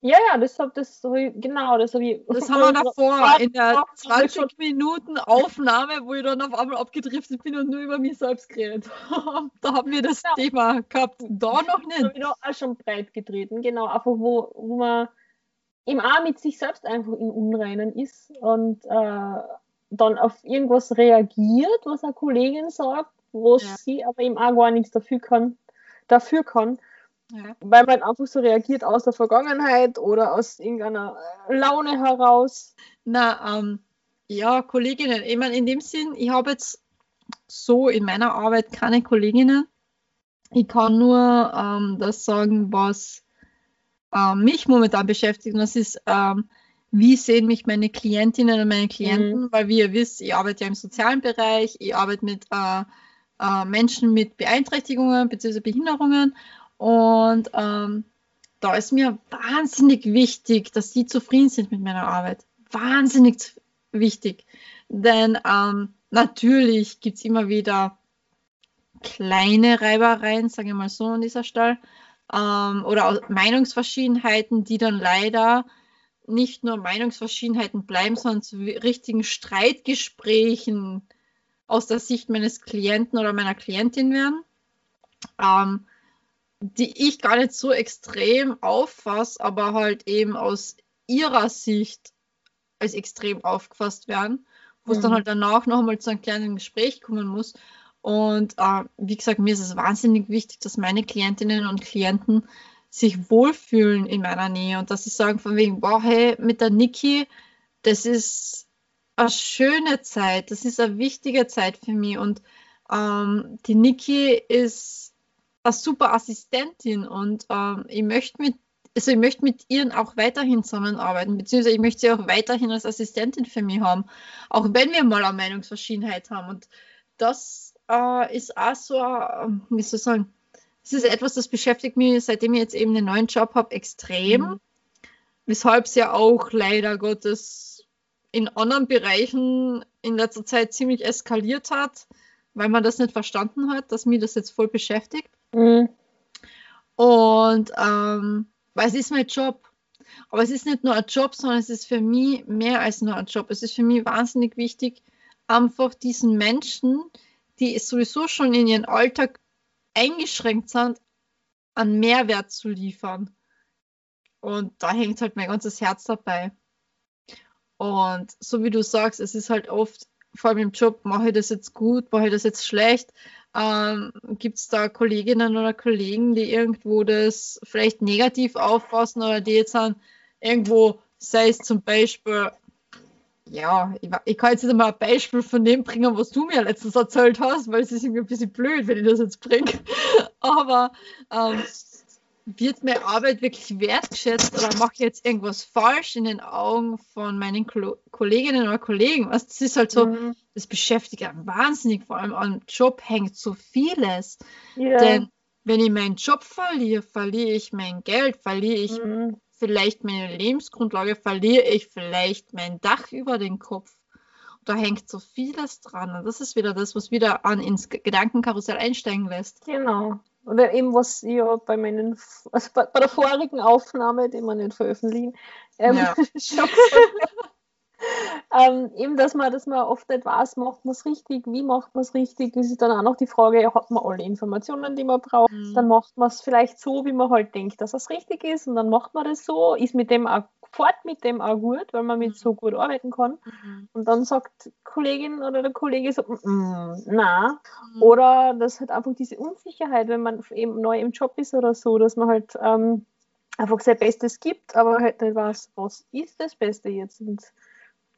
Ja, ja, das hab das genau, das habe ich. Das haben wir davor in der Ja, 20 Minuten Aufnahme, wo ich dann auf einmal abgedriftet bin und nur über mich selbst geredet habe. Da haben wir das Ja. Thema gehabt. Da noch habe nicht. ich auch schon breit getreten, genau, einfach wo, wo man im A mit sich selbst einfach im Unreinen ist und äh, dann auf irgendwas reagiert, was eine Kollegin sagt, wo Ja. sie aber im A gar nichts dafür kann, dafür kann, Ja. weil man einfach so reagiert aus der Vergangenheit oder aus irgendeiner äh, Laune heraus. Na, ähm, ja, Kolleginnen. Ich meine, in dem Sinn, ich habe jetzt so in meiner Arbeit keine Kolleginnen. Ich kann nur ähm, das sagen, was ähm, mich momentan beschäftigt. Und das ist, ähm, wie sehen mich meine Klientinnen und meine Klienten? Weil, wie ihr wisst, ich arbeite ja im sozialen Bereich, ich arbeite mit äh, äh, Menschen mit Beeinträchtigungen bzw. Behinderungen. Und ähm, da ist mir wahnsinnig wichtig, dass die zufrieden sind mit meiner Arbeit. Wahnsinnig wichtig. Denn ähm, natürlich gibt es immer wieder kleine Reibereien, sage ich mal so an dieser Stelle. Ähm, oder Meinungsverschiedenheiten, die dann leider nicht nur Meinungsverschiedenheiten bleiben, sondern zu richtigen Streitgesprächen aus der Sicht meines Klienten oder meiner Klientin werden, ähm, die ich gar nicht so extrem auffasse, aber halt eben aus ihrer Sicht als extrem aufgefasst werden, wo es dann Mhm. halt danach noch einmal zu einem kleinen Gespräch kommen muss. Und äh, wie gesagt, mir ist es wahnsinnig wichtig, dass meine Klientinnen und Klienten sich wohlfühlen in meiner Nähe und dass sie sagen von wegen, wow, hey, mit der Niki, das ist eine schöne Zeit, das ist eine wichtige Zeit für mich und ähm, die Niki ist eine super Assistentin und ähm, ich möchte mit also ich möchte mit ihr auch weiterhin zusammenarbeiten, beziehungsweise ich möchte sie auch weiterhin als Assistentin für mich haben, auch wenn wir mal eine Meinungsverschiedenheit haben. Und das äh, ist auch so, äh, wie soll ich sagen, das ist etwas, das beschäftigt mich, seitdem ich jetzt eben einen neuen Job habe, extrem. Mhm. Weshalb es ja auch leider Gottes in anderen Bereichen in letzter Zeit ziemlich eskaliert hat, weil man das nicht verstanden hat, dass mir das jetzt voll beschäftigt. Mhm. Und ähm, weil es ist mein Job. Aber es ist nicht nur ein Job, sondern es ist für mich mehr als nur ein Job. Es ist für mich wahnsinnig wichtig, einfach diesen Menschen, die sowieso schon in ihren Alltag eingeschränkt sind, einen Mehrwert zu liefern. Und da hängt halt mein ganzes Herz dabei. Und so wie du sagst, es ist halt oft, vor allem im Job, mache ich das jetzt gut, mache ich das jetzt schlecht. Ähm, Gibt es da Kolleginnen oder Kollegen, die irgendwo das vielleicht negativ auffassen oder die jetzt dann irgendwo, sei es zum Beispiel, ja, ich, ich kann jetzt nicht mal ein Beispiel von dem bringen, was du mir letztens erzählt hast, weil es ist irgendwie ein bisschen blöd, wenn ich das jetzt bringe. Aber ähm, wird meine Arbeit wirklich wertgeschätzt oder mache ich jetzt irgendwas falsch in den Augen von meinen Klo Kolleginnen oder Kollegen? Was, das ist halt so, Mhm. das beschäftigt einen wahnsinnig, vor allem am Job hängt so vieles. Ja. Denn wenn ich meinen Job verliere, verliere ich mein Geld, verliere ich Mhm. Vielleicht meine Lebensgrundlage, verliere ich vielleicht mein Dach über den Kopf. Da hängt so vieles dran. Und das ist wieder das, was wieder an ins Gedankenkarussell einsteigen lässt. Genau. Oder eben, was ich ja bei meinen, also bei, bei der vorigen Aufnahme, die wir nicht veröffentlichen, ähm, Ja. schon ähm, eben, dass man, dass man oft nicht weiß, macht man es richtig, wie macht man es richtig, das ist dann auch noch die Frage, hat man alle Informationen, die man braucht, Mhm. dann macht man es vielleicht so, wie man halt denkt, dass es richtig ist und dann macht man das so, ist mit dem auch, fort mit dem auch gut, weil man mit Mhm. so gut arbeiten kann Mhm. und dann sagt Kollegin oder der Kollege so, mm, na, Mhm. oder dass halt einfach diese Unsicherheit, wenn man eben neu im Job ist oder so, dass man halt ähm, einfach sein Bestes gibt, aber halt nicht weiß, was ist das Beste jetzt. Und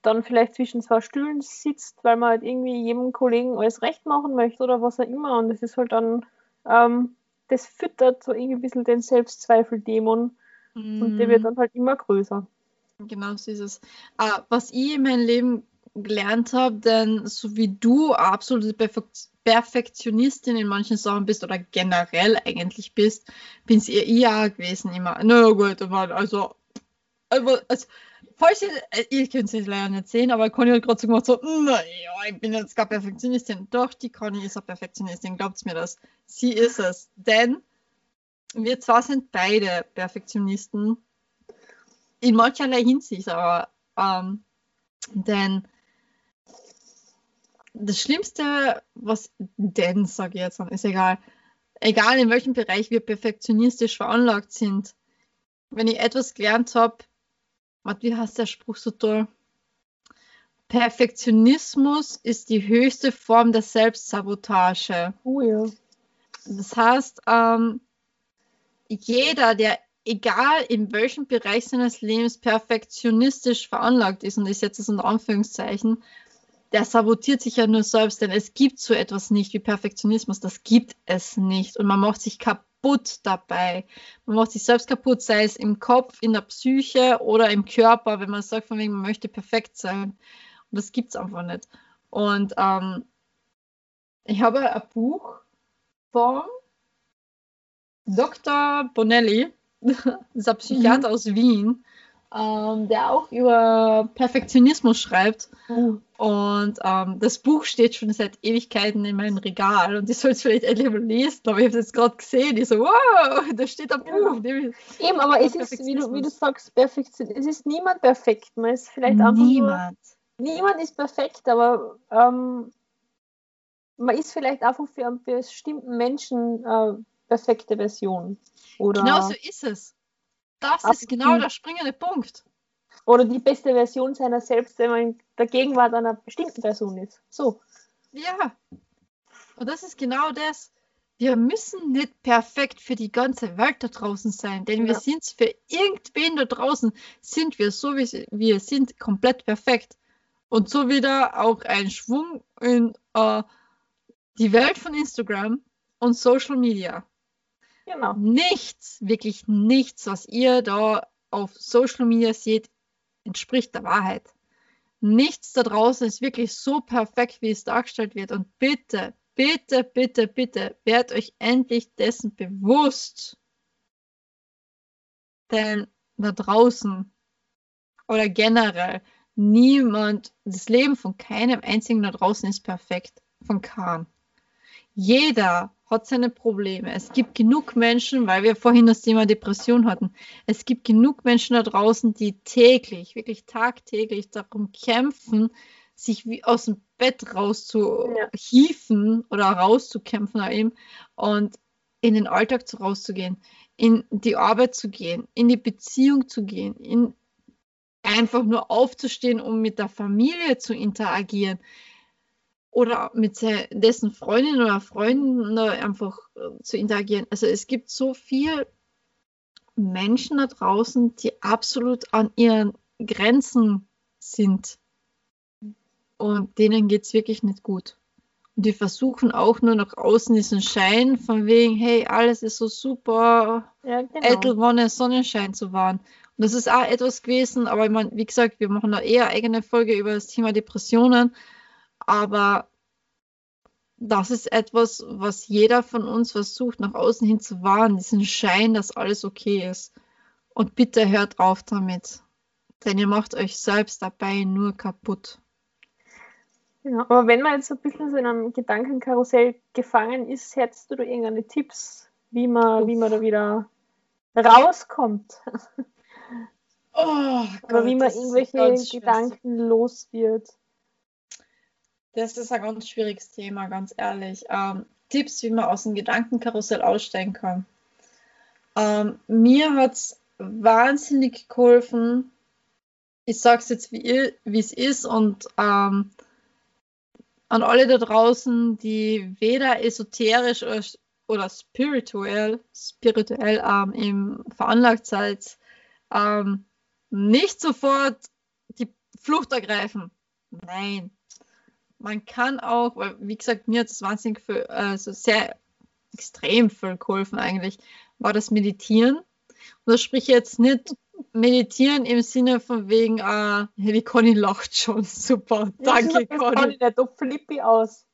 dann vielleicht zwischen zwei Stühlen sitzt, weil man halt irgendwie jedem Kollegen alles recht machen möchte oder was auch immer. Und das ist halt dann, ähm, das füttert so irgendwie ein bisschen den Selbstzweifeldämon und der wird Mhm. dann halt immer größer. Genau so ist es. Ah, was ich in meinem Leben gelernt habe, denn so wie du absolute Perfekt Perfektionistin in manchen Sachen bist oder generell eigentlich bist, bin es ihr ja gewesen immer. Na ja, gut, also, also, also falls ihr, äh, ihr könnt es leider nicht sehen, aber Conny hat gerade so gemacht, so, naja, ich bin jetzt gar Perfektionistin. Doch, die Conny ist eine Perfektionistin, glaubt mir das. Sie ist es. Denn wir zwar sind beide Perfektionisten, in mancherlei Hinsicht, aber ähm, denn das Schlimmste, was denn, sage ich jetzt, ist egal, egal in welchem Bereich wir perfektionistisch veranlagt sind, wenn ich etwas gelernt habe, wie heißt der Spruch so toll? Perfektionismus ist die höchste Form der Selbstsabotage. Oh ja. Das heißt, ähm, jeder, der egal in welchem Bereich seines Lebens perfektionistisch veranlagt ist, und ich setze es unter Anführungszeichen, der sabotiert sich ja nur selbst, denn es gibt so etwas nicht wie Perfektionismus, das gibt es nicht und man macht sich kaputt dabei. Man macht sich selbst kaputt, sei es im Kopf, in der Psyche oder im Körper, wenn man sagt, von wegen, man möchte perfekt sein. Und das gibt es einfach nicht. Und ähm, ich habe ein Buch von Dr. Bonelli, das ist ein Psychiater aus Wien, ähm, der auch über Perfektionismus schreibt. Mhm. Und ähm, das Buch steht schon seit Ewigkeiten in meinem Regal und ich soll es vielleicht endlich mal lesen, aber ich habe es jetzt gerade gesehen. Ich so, wow, da steht ein Ja. Buch. Dem- Eben, aber es ist, wie du, wie du sagst, Perfektion. Es ist niemand perfekt. Man ist vielleicht einfach nur, Niemand. niemand ist perfekt, aber ähm, man ist vielleicht einfach für einen bestimmten Menschen äh, perfekte Version. Oder, Genau so ist es. Das Ab- ist genau der springende Punkt. oder die beste Version seiner selbst, wenn man in der Gegenwart einer bestimmten Person ist. So. Ja. Und das ist genau das. Wir müssen nicht perfekt für die ganze Welt da draußen sein, denn wir Ja. sind für irgendwen da draußen, sind wir so wie wir sind komplett perfekt. Und so wieder auch ein Schwung in äh, die Welt von Instagram und Social Media. Genau. Nichts, wirklich nichts, was ihr da auf Social Media seht, entspricht der Wahrheit. Nichts da draußen ist wirklich so perfekt, wie es dargestellt wird. Und bitte, bitte, bitte, bitte, werdet euch endlich dessen bewusst. Denn da draußen oder generell niemand, das Leben von keinem einzigen da draußen ist perfekt. Von keinem. Jeder hat seine Probleme. Es gibt genug Menschen, weil wir vorhin das Thema Depression hatten. Es gibt genug Menschen da draußen, die täglich, wirklich tagtäglich darum kämpfen, sich wie aus dem Bett rauszuhieven oder rauszukämpfen eben und in den Alltag zu rauszugehen, in die Arbeit zu gehen, in die Beziehung zu gehen, in einfach nur aufzustehen, um mit der Familie zu interagieren oder mit se- dessen Freundin oder Freunden einfach äh, zu interagieren. Also es gibt so viel Menschen da draußen, die absolut an ihren Grenzen sind. Und denen geht es wirklich nicht gut. Und die versuchen auch nur nach außen diesen Schein von wegen, hey, alles ist so super, Ja, genau. Edelwonne, Sonnenschein zu wahren. Und das ist auch etwas gewesen, aber ich meine, wie gesagt, wir machen da eher eigene Folge über das Thema Depressionen. Aber das ist etwas, was jeder von uns versucht, nach außen hin zu wahren, diesen Schein, dass alles okay ist. Und bitte hört auf damit. Denn ihr macht euch selbst dabei nur kaputt. Genau. Aber wenn man jetzt so ein bisschen so in einem Gedankenkarussell gefangen ist, hättest du da irgendeine Tipps, wie man, wie man da wieder rauskommt? Oh, Oder wie man irgendwelche Gedanken los wird? Das ist ein ganz schwieriges Thema, ganz ehrlich. Ähm, Tipps, wie man aus dem Gedankenkarussell aussteigen kann. Ähm, mir hat es wahnsinnig geholfen. Ich sage es jetzt, wie es ist und ähm, an alle da draußen, die weder esoterisch oder, oder spirituell, spirituell ähm, im veranlagt seid, ähm, nicht sofort die Flucht ergreifen. Nein, man kann auch, weil wie gesagt, mir hat es wahnsinnig viel, also sehr extrem viel geholfen eigentlich, war das Meditieren. Und das sprich jetzt nicht meditieren im Sinne von wegen, äh, ja, die Conny lacht schon, super, danke kann Conny. nicht, da flippe ich aus.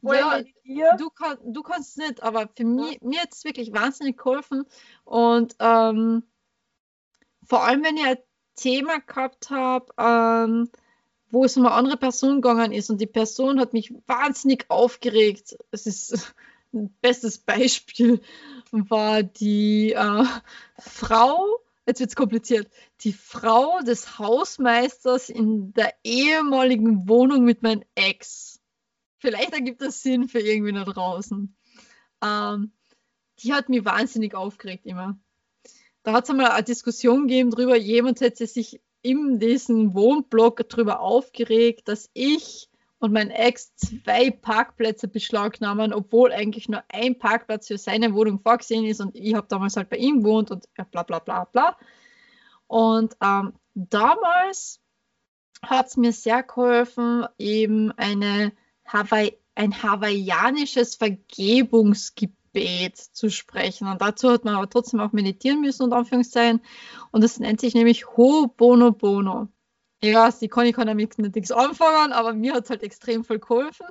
Ja. Du, kann, du kannst nicht, aber für mich, mir hat es wirklich wahnsinnig geholfen. Und ähm, vor allem, wenn ich ein Thema gehabt habe, ähm, wo es um eine andere Person gegangen ist und die Person hat mich wahnsinnig aufgeregt. Es ist ein bestes Beispiel, war die äh, Frau, jetzt wird es kompliziert, die Frau des Hausmeisters in der ehemaligen Wohnung mit meinem Ex. Vielleicht ergibt das Sinn für irgendwie da draußen. Ähm, die hat mich wahnsinnig aufgeregt immer. Da hat es einmal eine Diskussion gegeben drüber, jemand hätte sich in diesem Wohnblock darüber aufgeregt, dass ich und mein Ex zwei Parkplätze beschlagnahmen, obwohl eigentlich nur ein Parkplatz für seine Wohnung vorgesehen ist und ich habe damals halt bei ihm gewohnt und bla bla bla bla. Und ähm, damals hat es mir sehr geholfen, eben eine Hawaii, ein hawaiianisches Vergebungsgebet zu sprechen. Und dazu hat man aber trotzdem auch meditieren müssen, unter Anführungszeichen. Und das nennt sich nämlich Ho'oponopono. Ich weiß, die Conny kann damit nichts anfangen, aber mir hat es halt extrem viel geholfen.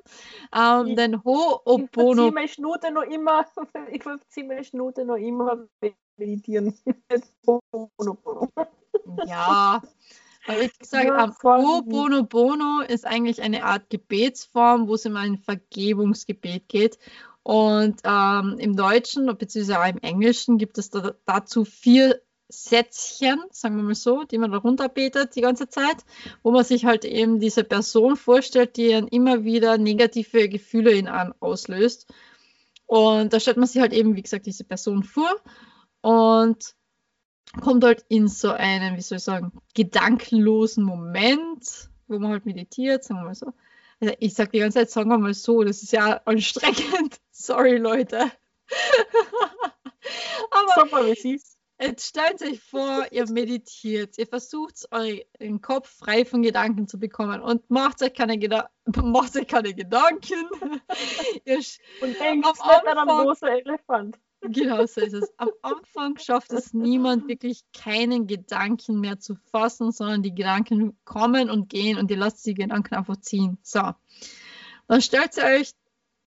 Ähm, Ich- denn Ich verziehe Ho'oponopono meine Schnute noch immer, ich verziehe meine Schnute noch immer meditieren. Ja, aber wie gesagt, Ja, ähm, voll. O Bono Bono ist eigentlich eine Art Gebetsform, wo es um ein Vergebungsgebet geht. Und ähm, im Deutschen beziehungsweise auch im Englischen gibt es da, dazu vier Sätzchen, sagen wir mal so, die man da runterbetet die ganze Zeit, wo man sich halt eben diese Person vorstellt, die dann immer wieder negative Gefühle in einem auslöst. Und da stellt man sich halt eben, wie gesagt, diese Person vor und kommt halt in so einen, wie soll ich sagen, gedankenlosen Moment, wo man halt meditiert, sagen wir mal so. Also ich sage die ganze Zeit, sagen wir mal so, das ist ja anstrengend. Sorry, Leute. Aber Sag mal, ist. Jetzt stellt euch vor, ihr meditiert, ihr versucht euren Kopf frei von Gedanken zu bekommen und macht euch keine, Geda macht euch keine Gedanken. Und Am nicht an einen rosa Elefant. genau so ist es. Am Anfang schafft es niemand wirklich keinen Gedanken mehr zu fassen, sondern die Gedanken kommen und gehen und ihr lasst die Gedanken einfach ziehen. So. Dann stellt ihr euch,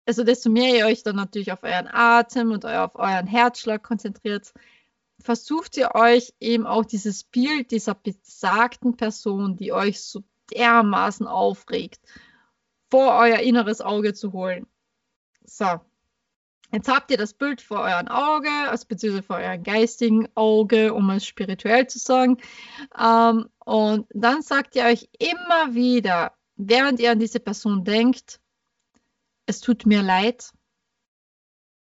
also desto mehr ihr euch dann natürlich auf euren Atem und auf euren Herzschlag konzentriert, versucht ihr euch eben auch dieses Bild dieser besagten Person, die euch so dermaßen aufregt, vor euer inneres Auge zu holen. So. Jetzt habt ihr das Bild vor euren Auge, also beziehungsweise vor eurem geistigen Auge, um es spirituell zu sagen. Ähm, und dann sagt ihr euch immer wieder, während ihr an diese Person denkt, es tut mir leid,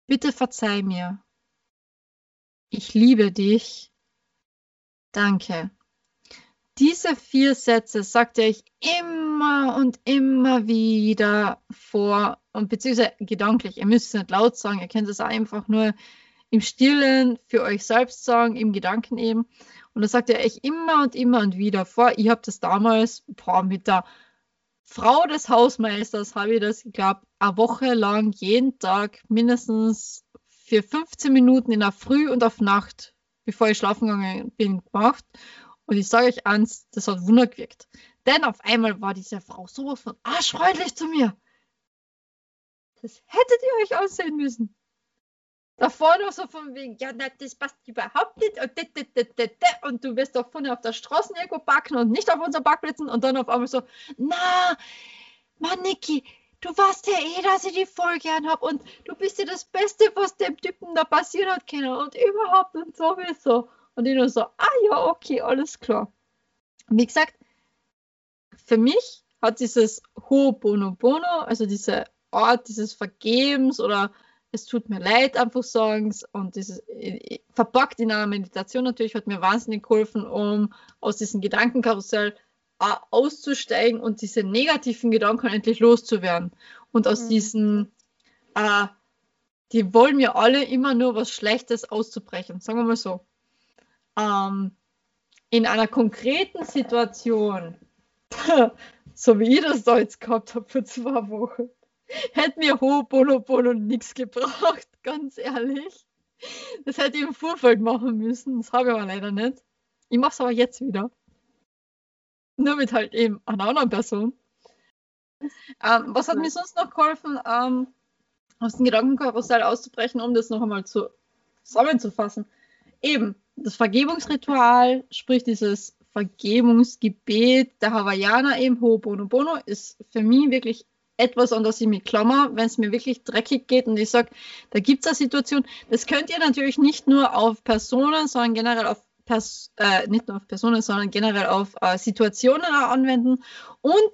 bitte verzeih mir, ich liebe dich, danke. Diese vier Sätze sagt ihr euch immer und immer wieder vor und beziehungsweise gedanklich. Ihr müsst es nicht laut sagen, ihr könnt es einfach nur im Stillen für euch selbst sagen, im Gedanken eben. Und das sagt ihr euch immer und immer und wieder vor. Ich habe das damals boah, mit der Frau des Hausmeisters, habe ich das, ich glaube, eine Woche lang jeden Tag mindestens für 15 Minuten in der Früh und auf Nacht, bevor ich schlafen gegangen bin, gemacht. Und ich sage euch eins, das hat Wunder gewirkt. Denn auf einmal war diese Frau sowas von arschfreundlich zu mir. Das hättet ihr euch aussehen müssen. Davor noch so von wegen, ja, na, das passt überhaupt nicht. Und, dit, dit, dit, und du wirst doch vorne auf der Straße irgendwo backen und nicht auf unseren Backplätzen und dann auf einmal so, na, Mann, Niki, du weißt ja eh, dass ich die voll gern hab. Und du bist ja das Beste, was dem Typen da passiert hat, können. Und überhaupt und sowieso. Und ich nur so, ah ja, okay, alles klar. Wie gesagt, für mich hat dieses Ho Bono Bono, also diese Art dieses Vergebens oder es tut mir leid, einfach sagen und dieses äh, verpackt in einer Meditation natürlich hat mir wahnsinnig geholfen, um aus diesem Gedankenkarussell äh, auszusteigen und diese negativen Gedanken endlich loszuwerden. Und aus Mhm. diesen, äh, die wollen mir alle immer nur was Schlechtes auszubrechen, sagen wir mal so. Ähm, in einer konkreten Situation, so wie ich das da jetzt gehabt habe vor zwei Wochen, hätte mir Ho Bono Bono nichts gebracht, ganz ehrlich. Das hätte ich im Vorfeld machen müssen, das habe ich aber leider nicht. Ich mache es aber jetzt wieder. Nur mit halt eben einer anderen Person. Ähm, was hat mir sonst noch geholfen, ähm, aus dem Gedankenkarussell auszubrechen, um das noch einmal zu zusammenzufassen? Eben, das Vergebungsritual, sprich dieses Vergebungsgebet der Hawaiianer eben, Ho'oponopono, ist für mich wirklich etwas, an das ich mich klammer, wenn es mir wirklich dreckig geht und ich sage, da gibt es eine Situation, das könnt ihr natürlich nicht nur auf Personen, sondern generell auf Pers äh, nicht nur auf Personen, sondern generell auf äh, Situationen anwenden. Und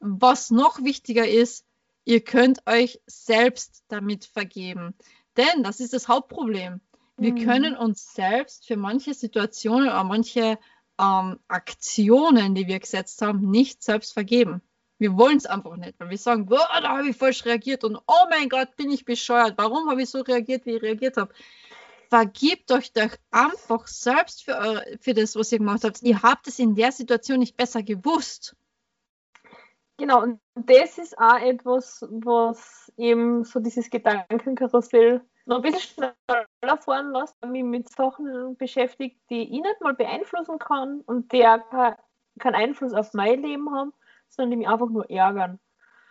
was noch wichtiger ist, ihr könnt euch selbst damit vergeben. Denn das ist das Hauptproblem. Wir Mhm. können uns selbst für manche Situationen oder manche ähm, Aktionen, die wir gesetzt haben, nicht selbst vergeben. Wir wollen es einfach nicht, weil wir sagen, boah, da habe ich falsch reagiert und oh mein Gott, bin ich bescheuert. Warum habe ich so reagiert, wie ich reagiert habe? Vergebt euch doch einfach selbst für, eure, für das, was ihr gemacht habt. Ihr habt es in der Situation nicht besser gewusst. Genau, und das ist auch etwas, was eben so dieses Gedankenkarussell noch ein bisschen schneller fahren lässt, mich mit Sachen beschäftigt, die ich nicht mal beeinflussen kann und die auch kein- keinen Einfluss auf mein Leben haben, sondern die mich einfach nur ärgern.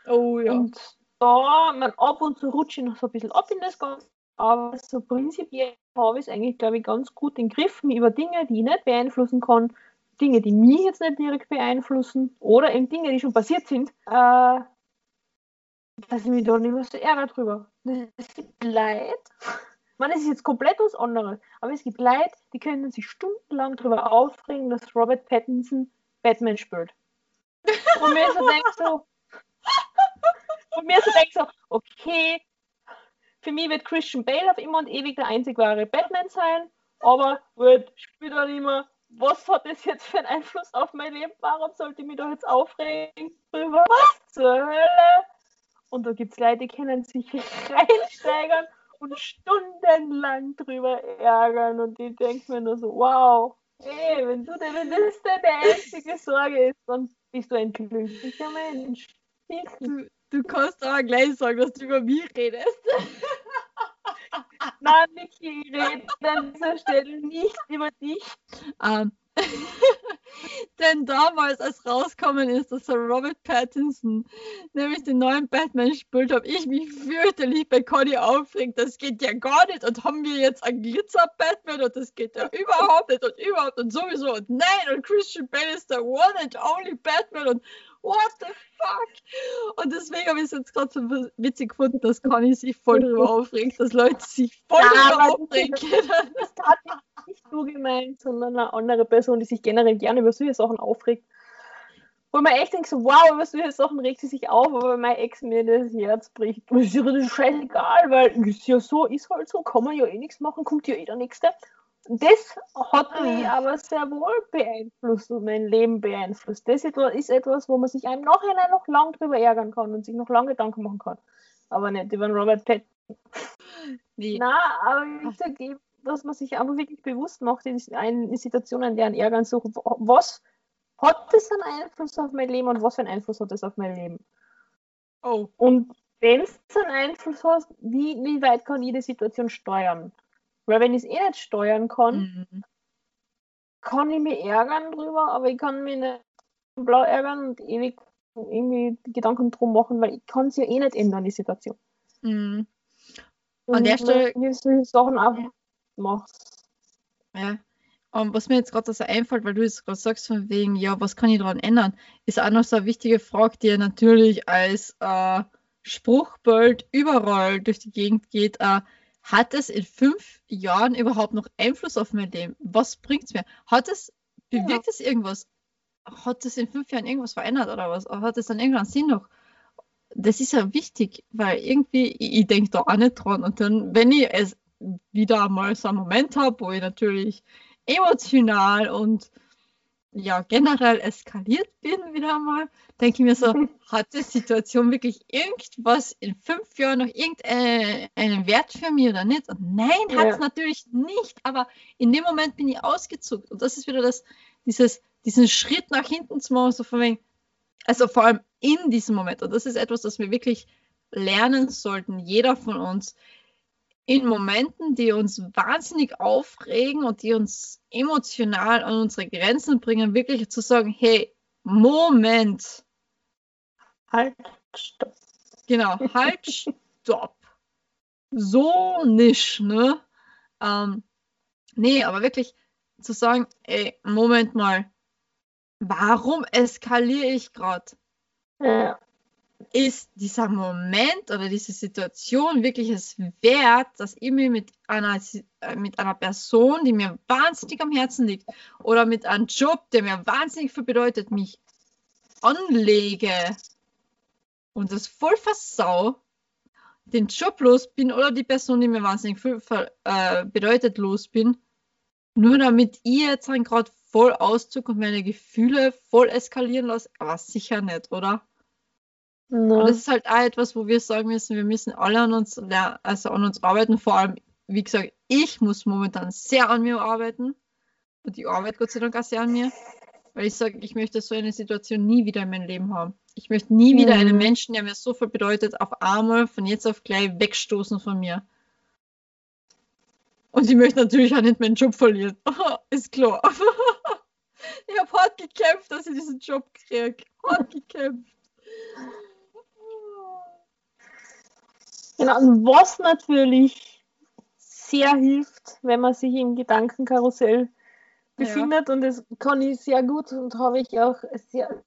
Oh Und da, man, ab und zu rutsche ich noch so ein bisschen ab in das Ganze, aber so prinzipiell habe ich es eigentlich, glaube ich, ganz gut im Griff, mich über Dinge, die ich nicht beeinflussen kann, Dinge, die mich jetzt nicht direkt beeinflussen oder eben Dinge, die schon passiert sind, äh, dass ich mich da nicht mehr so ärgere drüber. Es gibt Leid, man, es ist jetzt komplett was anderes, aber es gibt Leid, die können sich stundenlang darüber aufregen, dass Robert Pattinson Batman spielt. Und mir so denkt so, und mir so denkt so, okay, für mich wird Christian Bale auf immer und ewig der einzig wahre Batman sein, aber wird später nicht mehr, was hat das jetzt für einen Einfluss auf mein Leben? Warum sollte ich mich da jetzt aufregen drüber? Was zur Hölle? Und da gibt es Leute, die können sich reinsteigern und stundenlang drüber ärgern und die denken mir nur so, wow, hey, wenn du wenn das deine einzige Sorge ist, dann bist du ein glücklicher Mensch. Du, du kannst aber gleich sagen, dass du über mich redest. Nein, Niki, ich rede an dieser Stelle nicht über dich. Ähm, denn damals, als rauskommen ist, dass Sir Robert Pattinson nämlich den neuen Batman spielt, habe ich mich fürchterlich bei Conny aufgeregt. Das geht ja gar nicht. Und haben wir jetzt einen Glitzer-Batman und das geht ja überhaupt nicht und überhaupt und sowieso und nein. Und Christian Bale ist der one and only Batman und what the fuck? Und deswegen habe ich es jetzt gerade so witzig gefunden, dass Conny sich voll darüber aufregt, dass Leute sich voll Ja, darüber aufregen. Das hat nicht du gemeint, sondern eine andere Person, die sich generell gerne über solche Sachen aufregt. Wo man echt denkt, so, wow, über solche Sachen regt sie sich auf, aber mein Ex mir das Herz bricht, das ist ja das scheißegal, weil ist ja so, ist halt so, kann man ja eh nichts machen, kommt ja eh der Nächste. Das hat mich aber sehr wohl beeinflusst und mein Leben beeinflusst. Das ist etwas, wo man sich im Nachhinein noch lang drüber ärgern kann und sich noch lange Gedanken machen kann. Aber nicht über Robert Pattinson. Nee. Na, aber wie gesagt, eben, dass man sich einfach wirklich bewusst macht in, in Situationen, deren Ärgern so, was hat das einen Einfluss auf mein Leben und was für einen Einfluss hat das auf mein Leben? Oh. Und wenn es einen Einfluss hat, wie, wie weit kann ich die Situation steuern? Weil wenn ich es eh nicht steuern kann, Mhm. kann ich mich ärgern drüber, aber ich kann mich nicht blau ärgern und ewig irgendwie Gedanken drum machen, weil ich kann es ja eh nicht ändern, die Situation. Mhm. An der Und Stelle- wenn ich solche Sachen auch Ja. machst. Ja. Und was mir jetzt gerade so einfällt, weil du jetzt gerade sagst, von wegen, ja, was kann ich daran ändern, ist auch noch so eine wichtige Frage, die ja natürlich als äh, Spruchbild überall durch die Gegend geht. Äh, hat es in fünf Jahren überhaupt noch Einfluss auf mein Leben? Was bringt es mir? Hat es, Ja. bewirkt es irgendwas? Hat es in fünf Jahren irgendwas verändert oder was? Hat es dann irgendeinen Sinn noch? Das ist ja wichtig, weil irgendwie, ich, ich denke da auch nicht dran. Und dann, wenn ich es wieder mal so einen Moment habe, wo ich natürlich emotional und ja generell eskaliert bin wieder mal, denke ich mir so, hat die Situation wirklich irgendwas in fünf Jahren noch irgendeinen Wert für mich oder nicht? Und nein, hat es Ja. natürlich nicht, aber in dem Moment bin ich ausgezuckt und das ist wieder das, dieses, diesen Schritt nach hinten zu machen, so von wegen, also vor allem in diesem Moment und das ist etwas, das wir wirklich lernen sollten, jeder von uns, in Momenten, die uns wahnsinnig aufregen und die uns emotional an unsere Grenzen bringen, wirklich zu sagen, hey, Moment, Halt, stopp. genau, halt, stopp. So nicht, ne? Ähm, nee, aber wirklich zu sagen, ey, Moment mal, warum eskaliere ich gerade? Ja. Ist dieser Moment oder diese Situation wirklich es wert, dass ich mir mit einer, äh, mit einer Person, die mir wahnsinnig am Herzen liegt, oder mit einem Job, der mir wahnsinnig viel bedeutet, mich anlege und das voll versau, den Job los bin oder die Person, die mir wahnsinnig viel äh, bedeutet, los bin, nur damit ich jetzt dann gerade voll auszug und meine Gefühle voll eskalieren lasse, aber sicher nicht, oder? Na, Und das ist halt auch etwas, wo wir sagen müssen, wir müssen alle an uns, also an uns arbeiten. Vor allem, wie gesagt, ich muss momentan sehr an mir arbeiten. Und die Arbeit Gott sei Dank auch sehr an mir. Weil ich sage, ich möchte so eine Situation nie wieder in meinem Leben haben. Ich möchte nie wieder einen Mhm. Menschen, der mir so viel bedeutet, auf einmal von jetzt auf gleich wegstoßen von mir. Und ich möchte natürlich auch nicht meinen Job verlieren. ist klar. ich habe hart gekämpft, dass ich diesen Job kriege. Hart gekämpft. Genau, und was natürlich sehr hilft, wenn man sich im Gedankenkarussell Ja. befindet. Und das kann ich sehr gut und habe ich auch sehr,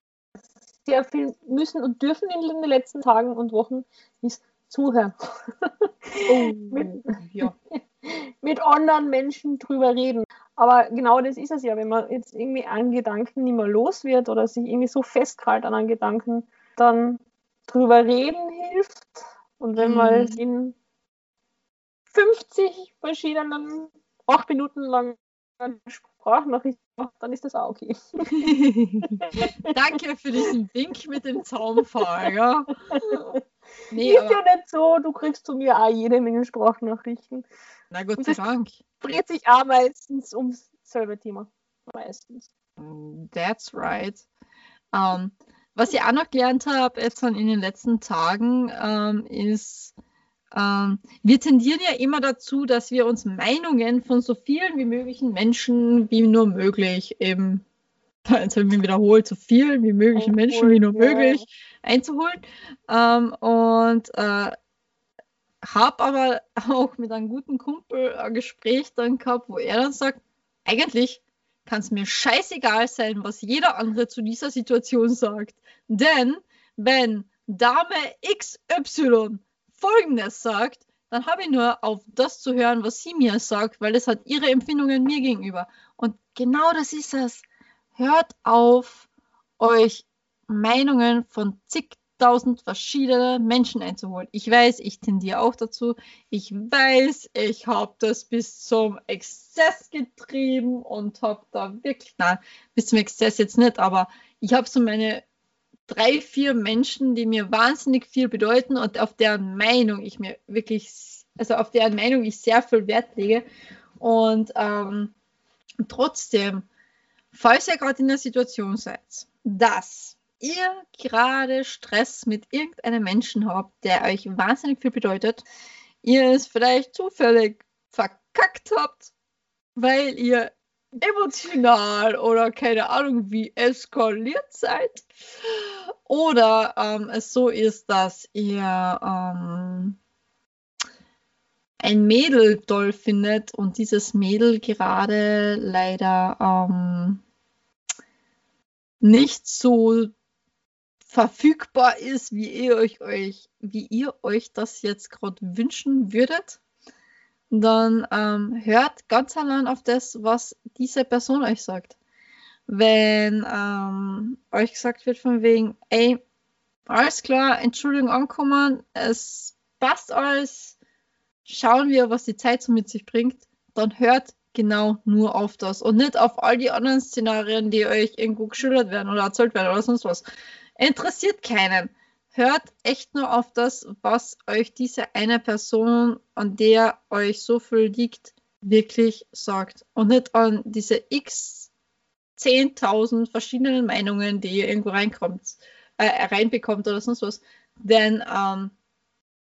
sehr viel müssen und dürfen in den letzten Tagen und Wochen ist zuhören. Mit- ja. mit anderen Menschen drüber reden. Aber genau das ist es ja, wenn man jetzt irgendwie einen Gedanken nicht mehr los wird oder sich irgendwie so festhält an einen Gedanken, dann drüber reden hilft. Und wenn man Mhm. in 50 verschiedenen, acht Minuten lang Sprachnachrichten macht, dann ist das auch okay. Danke für diesen Wink mit dem Zaunpfahl, ja. Nee, ist ja nicht so, du kriegst zu mir auch jede Menge Sprachnachrichten. na Gott sei Dank. Dreht sich auch meistens ums selbe Thema. Meistens. That's right. Ähm, was ich auch noch gelernt habe jetzt in den letzten Tagen, ähm, ist, ähm, wir tendieren ja immer dazu, dass wir uns Meinungen von so vielen wie möglichen Menschen wie nur möglich eben, jetzt habe ich mich wiederholt, so vielen wie möglichen Menschen wie nur Ja. möglich einzuholen. Ähm, und äh, habe aber auch mit einem guten Kumpel ein Gespräch dann gehabt, wo er dann sagt, eigentlich kann es mir scheißegal sein, was jeder andere zu dieser Situation sagt. Denn wenn Dame XY Folgendes sagt, dann habe ich nur auf das zu hören, was sie mir sagt, weil es hat ihre Empfindungen mir gegenüber. Und genau das ist es. Hört auf, euch Meinungen von zigtausend verschiedenen Menschen einzuholen. Ich weiß, ich tendiere auch dazu. Ich weiß, ich habe das bis zum Exzess getrieben und habe da wirklich, nein, bis zum Exzess jetzt nicht, aber ich habe so meine drei, vier Menschen, die mir wahnsinnig viel bedeuten und auf deren Meinung ich mir wirklich, also auf deren Meinung ich sehr viel Wert lege. Und ähm, trotzdem, falls ihr gerade in der Situation seid, dass ihr gerade Stress mit irgendeinem Menschen habt, der euch wahnsinnig viel bedeutet, ihr es vielleicht zufällig verkackt habt, weil ihr emotional oder keine Ahnung wie eskaliert seid. Oder ähm, es so ist, dass ihr ähm, ein Mädel toll findet und dieses Mädel gerade leider ähm, nicht so verfügbar ist, wie ihr euch, euch, wie ihr euch das jetzt gerade wünschen würdet, dann ähm, hört ganz allein auf das, was diese Person euch sagt. Wenn ähm, euch gesagt wird von wegen, ey, alles klar, Entschuldigung ankommen, es passt alles, schauen wir, was die Zeit so mit sich bringt, dann hört genau nur auf das und nicht auf all die anderen Szenarien, die euch irgendwo geschildert werden oder erzählt werden oder sonst was. Interessiert keinen. Hört echt nur auf das, was euch diese eine Person, an der euch so viel liegt, wirklich sagt. Und nicht an diese x 10.000 verschiedenen Meinungen, die ihr irgendwo reinkommt, äh, reinbekommt oder sonst was. Denn ähm,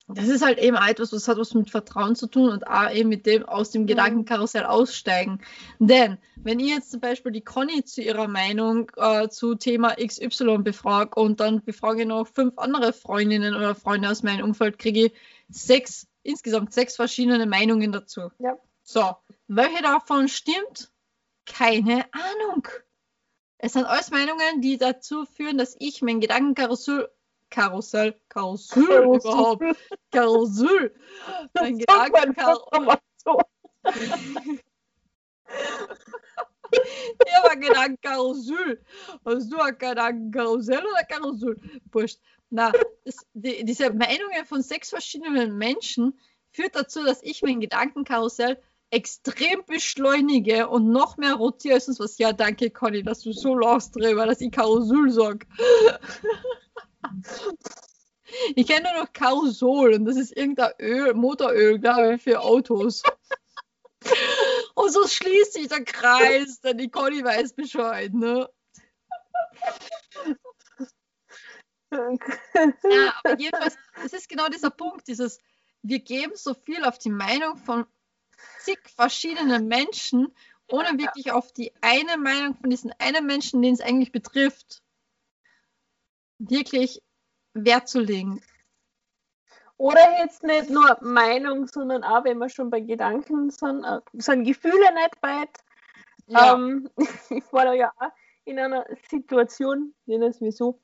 das ist halt eben etwas, was hat was mit Vertrauen zu tun und auch eben mit dem aus dem Gedankenkarussell aussteigen. Denn wenn ihr jetzt zum Beispiel die Conny zu ihrer Meinung äh, zu Thema XY befragt und dann befrage ich noch fünf andere Freundinnen oder Freunde aus meinem Umfeld, kriege ich sechs, insgesamt sechs verschiedene Meinungen dazu. Ja. So, welche davon stimmt? Keine Ahnung. Es sind alles Meinungen, die dazu führen, dass ich mein Gedankenkarussell Karussell, Karussell Karussell. überhaupt, Karussell, Gedankenkarussell, mal so. ich habe ein Gedankenkarussell. Hast du ein Gedankenkarussell oder Karussell? Wurscht. Na, das, die, diese Meinungen von sechs verschiedenen Menschen führt dazu, dass ich mein Gedankenkarussell extrem beschleunige und noch mehr rotiere sonst was. Ja, danke, Conny, dass du so lachst drüber, dass ich Karussell sag. Ich kenne nur noch Karusol und das ist irgendein Öl, Motoröl, glaube ich, für Autos. Und so schließt sich der Kreis, denn die Conny weiß Bescheid, ne? Ja, aber jedenfalls, es ist genau dieser Punkt, dieses, wir geben so viel auf die Meinung von zig verschiedenen Menschen, ohne wirklich auf die eine Meinung von diesen einen Menschen, den es eigentlich betrifft, wirklich Wert zu legen. Oder jetzt nicht nur Meinung, sondern auch, wenn wir schon bei Gedanken sind, äh, sind Gefühle nicht weit. Ja. Ähm, ich war da ja auch in einer Situation, nennen es mir so,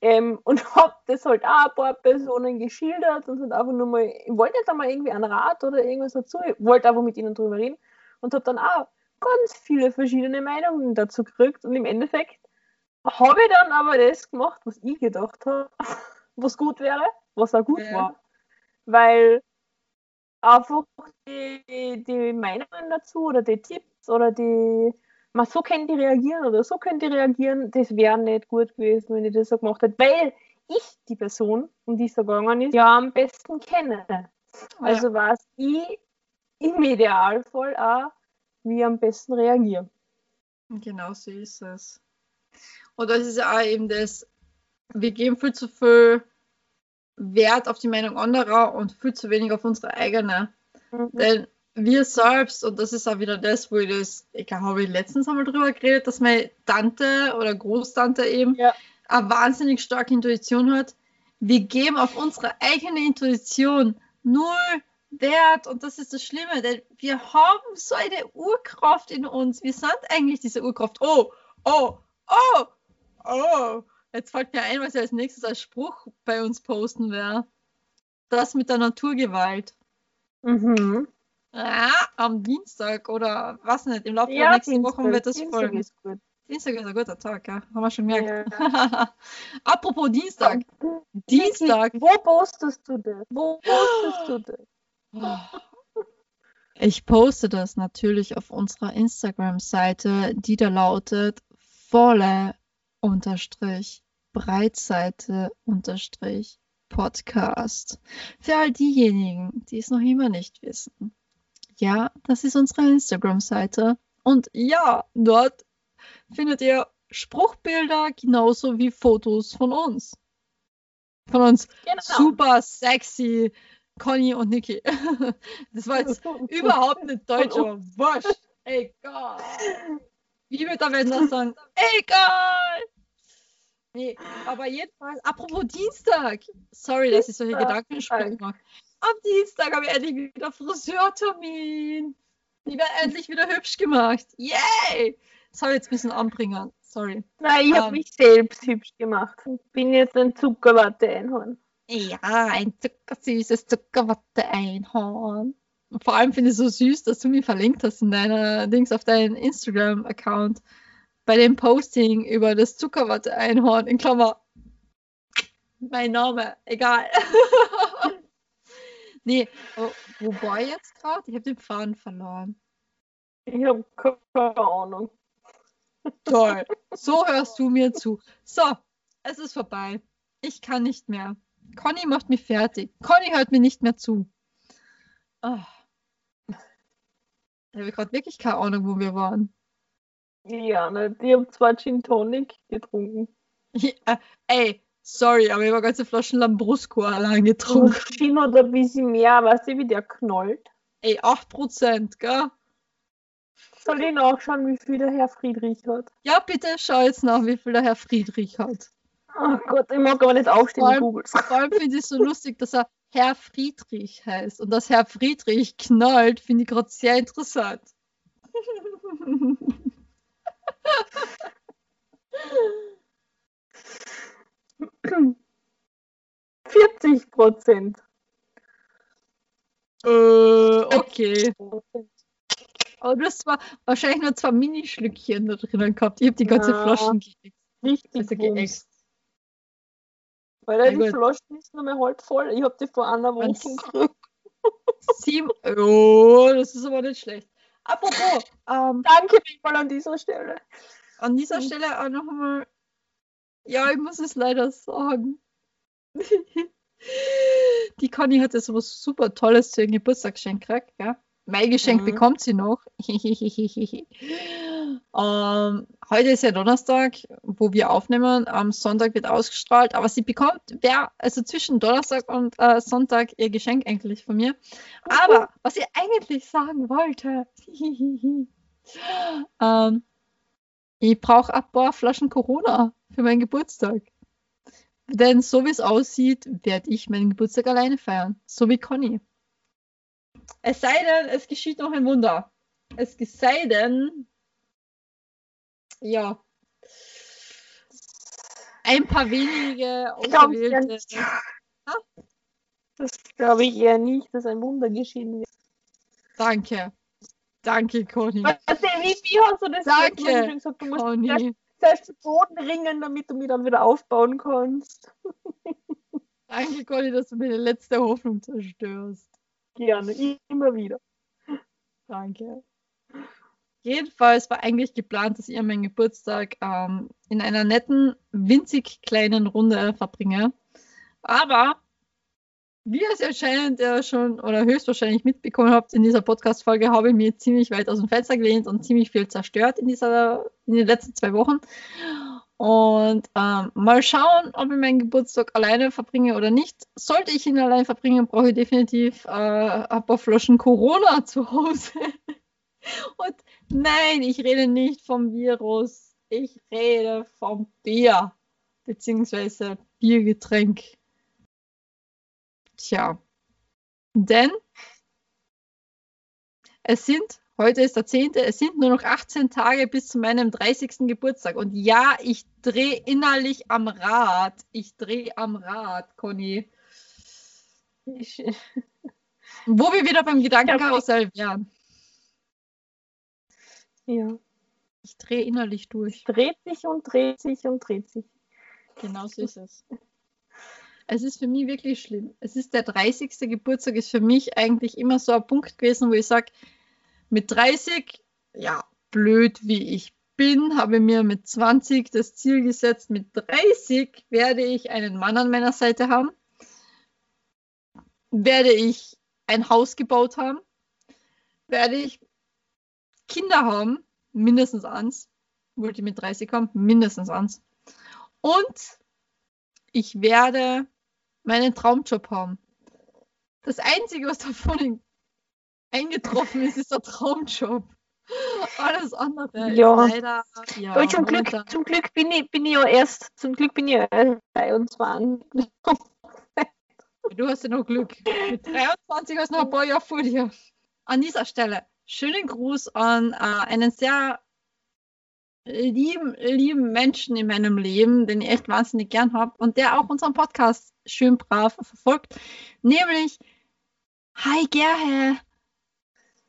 ähm, und habe das halt auch ein paar Personen geschildert und halt einfach nur mal, ich wollte jetzt einmal irgendwie einen Rat oder irgendwas dazu, ich wollte einfach mit ihnen drüber reden und habe dann auch ganz viele verschiedene Meinungen dazu gekriegt und im Endeffekt habe ich dann aber das gemacht, was ich gedacht habe, was gut wäre, was auch gut Ja. war, weil einfach die, die Meinungen dazu oder die Tipps oder die, man so können die reagieren oder so können die reagieren, das wäre nicht gut gewesen, wenn ich das so gemacht hätte, weil ich die Person, um die es so gegangen ist, ja am besten kenne. Also weiß ich im Idealfall auch, wie ich am besten reagiere. Genau so ist es. Und das ist ja auch eben das, wir geben viel zu viel Wert auf die Meinung anderer und viel zu wenig auf unsere eigene. Denn wir selbst, und das ist auch wieder das, wo ich das, ich habe ich letztens einmal drüber geredet, dass meine Tante oder Großtante eben Ja. eine wahnsinnig starke Intuition hat. Wir geben auf unsere eigene Intuition null Wert und das ist das Schlimme, denn wir haben so eine Urkraft in uns. Wir sind eigentlich diese Urkraft. Oh, oh, oh, oh. Jetzt fällt mir ein, was ich als nächstes als Spruch bei uns posten werde. Das mit der Naturgewalt. Mhm. Ja, am Dienstag oder was nicht, im Laufe der Ja, nächsten Woche wird das Dienstag folgen. ist gut. Dienstag ist ein guter Tag, ja. Haben wir schon gemerkt. Apropos Dienstag. Dienstag. Wo postest du das? Wo postest du das? Ich poste das natürlich auf unserer Instagram-Seite, die da lautet volle unterstrich Breitseite unterstrich Podcast. Für all diejenigen, die es noch immer nicht wissen. Ja, das ist unsere Instagram-Seite. Und ja, dort findet ihr Spruchbilder genauso wie Fotos von uns. Von uns Genau. super sexy Conny und Niki. Das war jetzt überhaupt nicht deutsch, aber wurscht. Egal. Wie wird der Wendler sagen? Egal. Nee, aber jedenfalls, apropos Dienstag. Sorry, dass ich solche. Gedankensprünge mache. Am Dienstag habe ich endlich wieder Friseurtermin. Die werden endlich wieder hübsch gemacht. Yay! Das habe ich jetzt ein bisschen anbringen. Sorry. Nein, ich habe Ähm. mich selbst hübsch gemacht. Ich bin jetzt ein Zuckerwatte-Einhorn. Ja, ein zuckersüßes Zuckerwatte-Einhorn. Vor allem finde ich es so süß, dass du mir verlinkt hast in deiner Dings auf deinen Instagram-Account bei dem Posting über das Zuckerwatte-Einhorn in Klammer. Mein Name, egal. nee, wo, wo war ich jetzt gerade? Ich habe den Faden verloren. Ich habe keine Ahnung. Toll. So hörst du mir zu. So, es ist vorbei. Ich kann nicht mehr. Conny macht mich fertig. Conny hört mir nicht mehr zu. Ah. Ich habe gerade wirklich keine Ahnung, wo wir waren. Ja, ne, ich habe zwei Gin Tonic getrunken. Äh, ey, sorry, aber ich habe ganze Flaschen Lambrusco allein getrunken. Gin hat ein bisschen mehr, weißt du, wie der knallt. Ey, 8%, gell? Soll ich nachschauen, wie viel der Herr Friedrich hat? Ja, bitte schau jetzt nach, wie viel der Herr Friedrich hat. Oh Gott, ich mag aber nicht aufstehen, Vor googles. Vor allem finde ich es so lustig, dass er Herr Friedrich heißt. Und dass Herr Friedrich knallt, finde ich gerade sehr interessant. 40 Prozent. äh, okay. Aber du hast zwar wahrscheinlich nur zwei Minischlückchen da drinnen gehabt. Ich habe die ganze Ja. Flaschen geäxt. Richtig Also geäxt. Weil die gut. Flaschen ist noch mal halb voll. Ich habe die vor einer Woche gekriegt. Sieben. Oh, das ist aber nicht schlecht. Apropos, ähm, Danke mal an dieser Stelle. an dieser Mhm. Stelle auch noch einmal. Ja, ich muss es leider sagen. Die Conny hat jetzt was super Tolles zu ihrem Geburtstagsgeschenk gekriegt, gell? Mein Geschenk Mhm. bekommt sie noch. ähm, heute ist ja Donnerstag, wo wir aufnehmen. Am Sonntag wird ausgestrahlt, aber sie bekommt, wer, also zwischen Donnerstag und äh, Sonntag ihr Geschenk eigentlich von mir. Aber was ich eigentlich sagen wollte, ähm, ich brauche ein paar Flaschen Corona für meinen Geburtstag. Denn so wie es aussieht, werde ich meinen Geburtstag alleine feiern. So wie Conny. Es sei denn, es geschieht noch ein Wunder. Es sei denn, ja, ein paar wenige ja. Das glaube ich eher nicht, dass ein Wunder geschehen wird. Danke. Danke, Conny. Du, wie, wie hast du das Danke, gesagt? Du musst Conny. zuerst zu Boden ringen, damit du mich dann wieder aufbauen kannst. Danke, Conny, dass du meine letzte Hoffnung zerstörst. Gerne, immer wieder. Danke. Jedenfalls war eigentlich geplant, dass ich meinen Geburtstag ähm, in einer netten, winzig kleinen Runde verbringe. Aber wie es anscheinend ja schon oder höchstwahrscheinlich mitbekommen habt in dieser Podcast-Folge, habe ich mir ziemlich weit aus dem Fenster gelehnt und ziemlich viel zerstört in, dieser, in den letzten zwei Wochen. Und ähm, mal schauen, ob ich meinen Geburtstag alleine verbringe oder nicht. Sollte ich ihn allein verbringen, brauche ich definitiv äh, ein paar Flaschen Corona zu Hause. Und nein, ich rede nicht vom Virus. Ich rede vom Bier. Beziehungsweise Biergetränk. Tja. Denn es sind, heute ist der 10., es sind nur noch 18 Tage bis zu meinem 30. Geburtstag. Und ja, ich drehe innerlich am Rad. Ich drehe am Rad, Conny. Ich, Wo wir wieder beim Gedankenkarussell wären. Ja. Ich drehe innerlich durch. Dreht sich und dreht sich und dreht sich. Genau so ist es. Es ist für mich wirklich schlimm. Es ist der 30. Geburtstag, ist für mich eigentlich immer so ein Punkt gewesen, wo ich sage, mit 30, ja, blöd wie ich bin, habe mir mit 20 das Ziel gesetzt, mit 30 werde ich einen Mann an meiner Seite haben, werde ich ein Haus gebaut haben, werde ich Kinder haben, mindestens eins, wollte mit 30 haben, mindestens eins. Und ich werde meinen Traumjob haben. Das Einzige, was davon in- eingetroffen ist, ist der Traumjob. Alles andere Ja. leider. Ja, Aber zum, Glück, momentan- zum Glück bin ich, bin ich ja erst, zum Glück bin ich ja erst 23. Du hast ja noch Glück. Mit 23 hast du noch ein paar Jahre vor dir. An dieser Stelle schönen Gruß an äh, einen sehr lieben, lieben Menschen in meinem Leben, den ich echt wahnsinnig gern habe und der auch unseren Podcast schön brav verfolgt. Nämlich, hi Gerhe.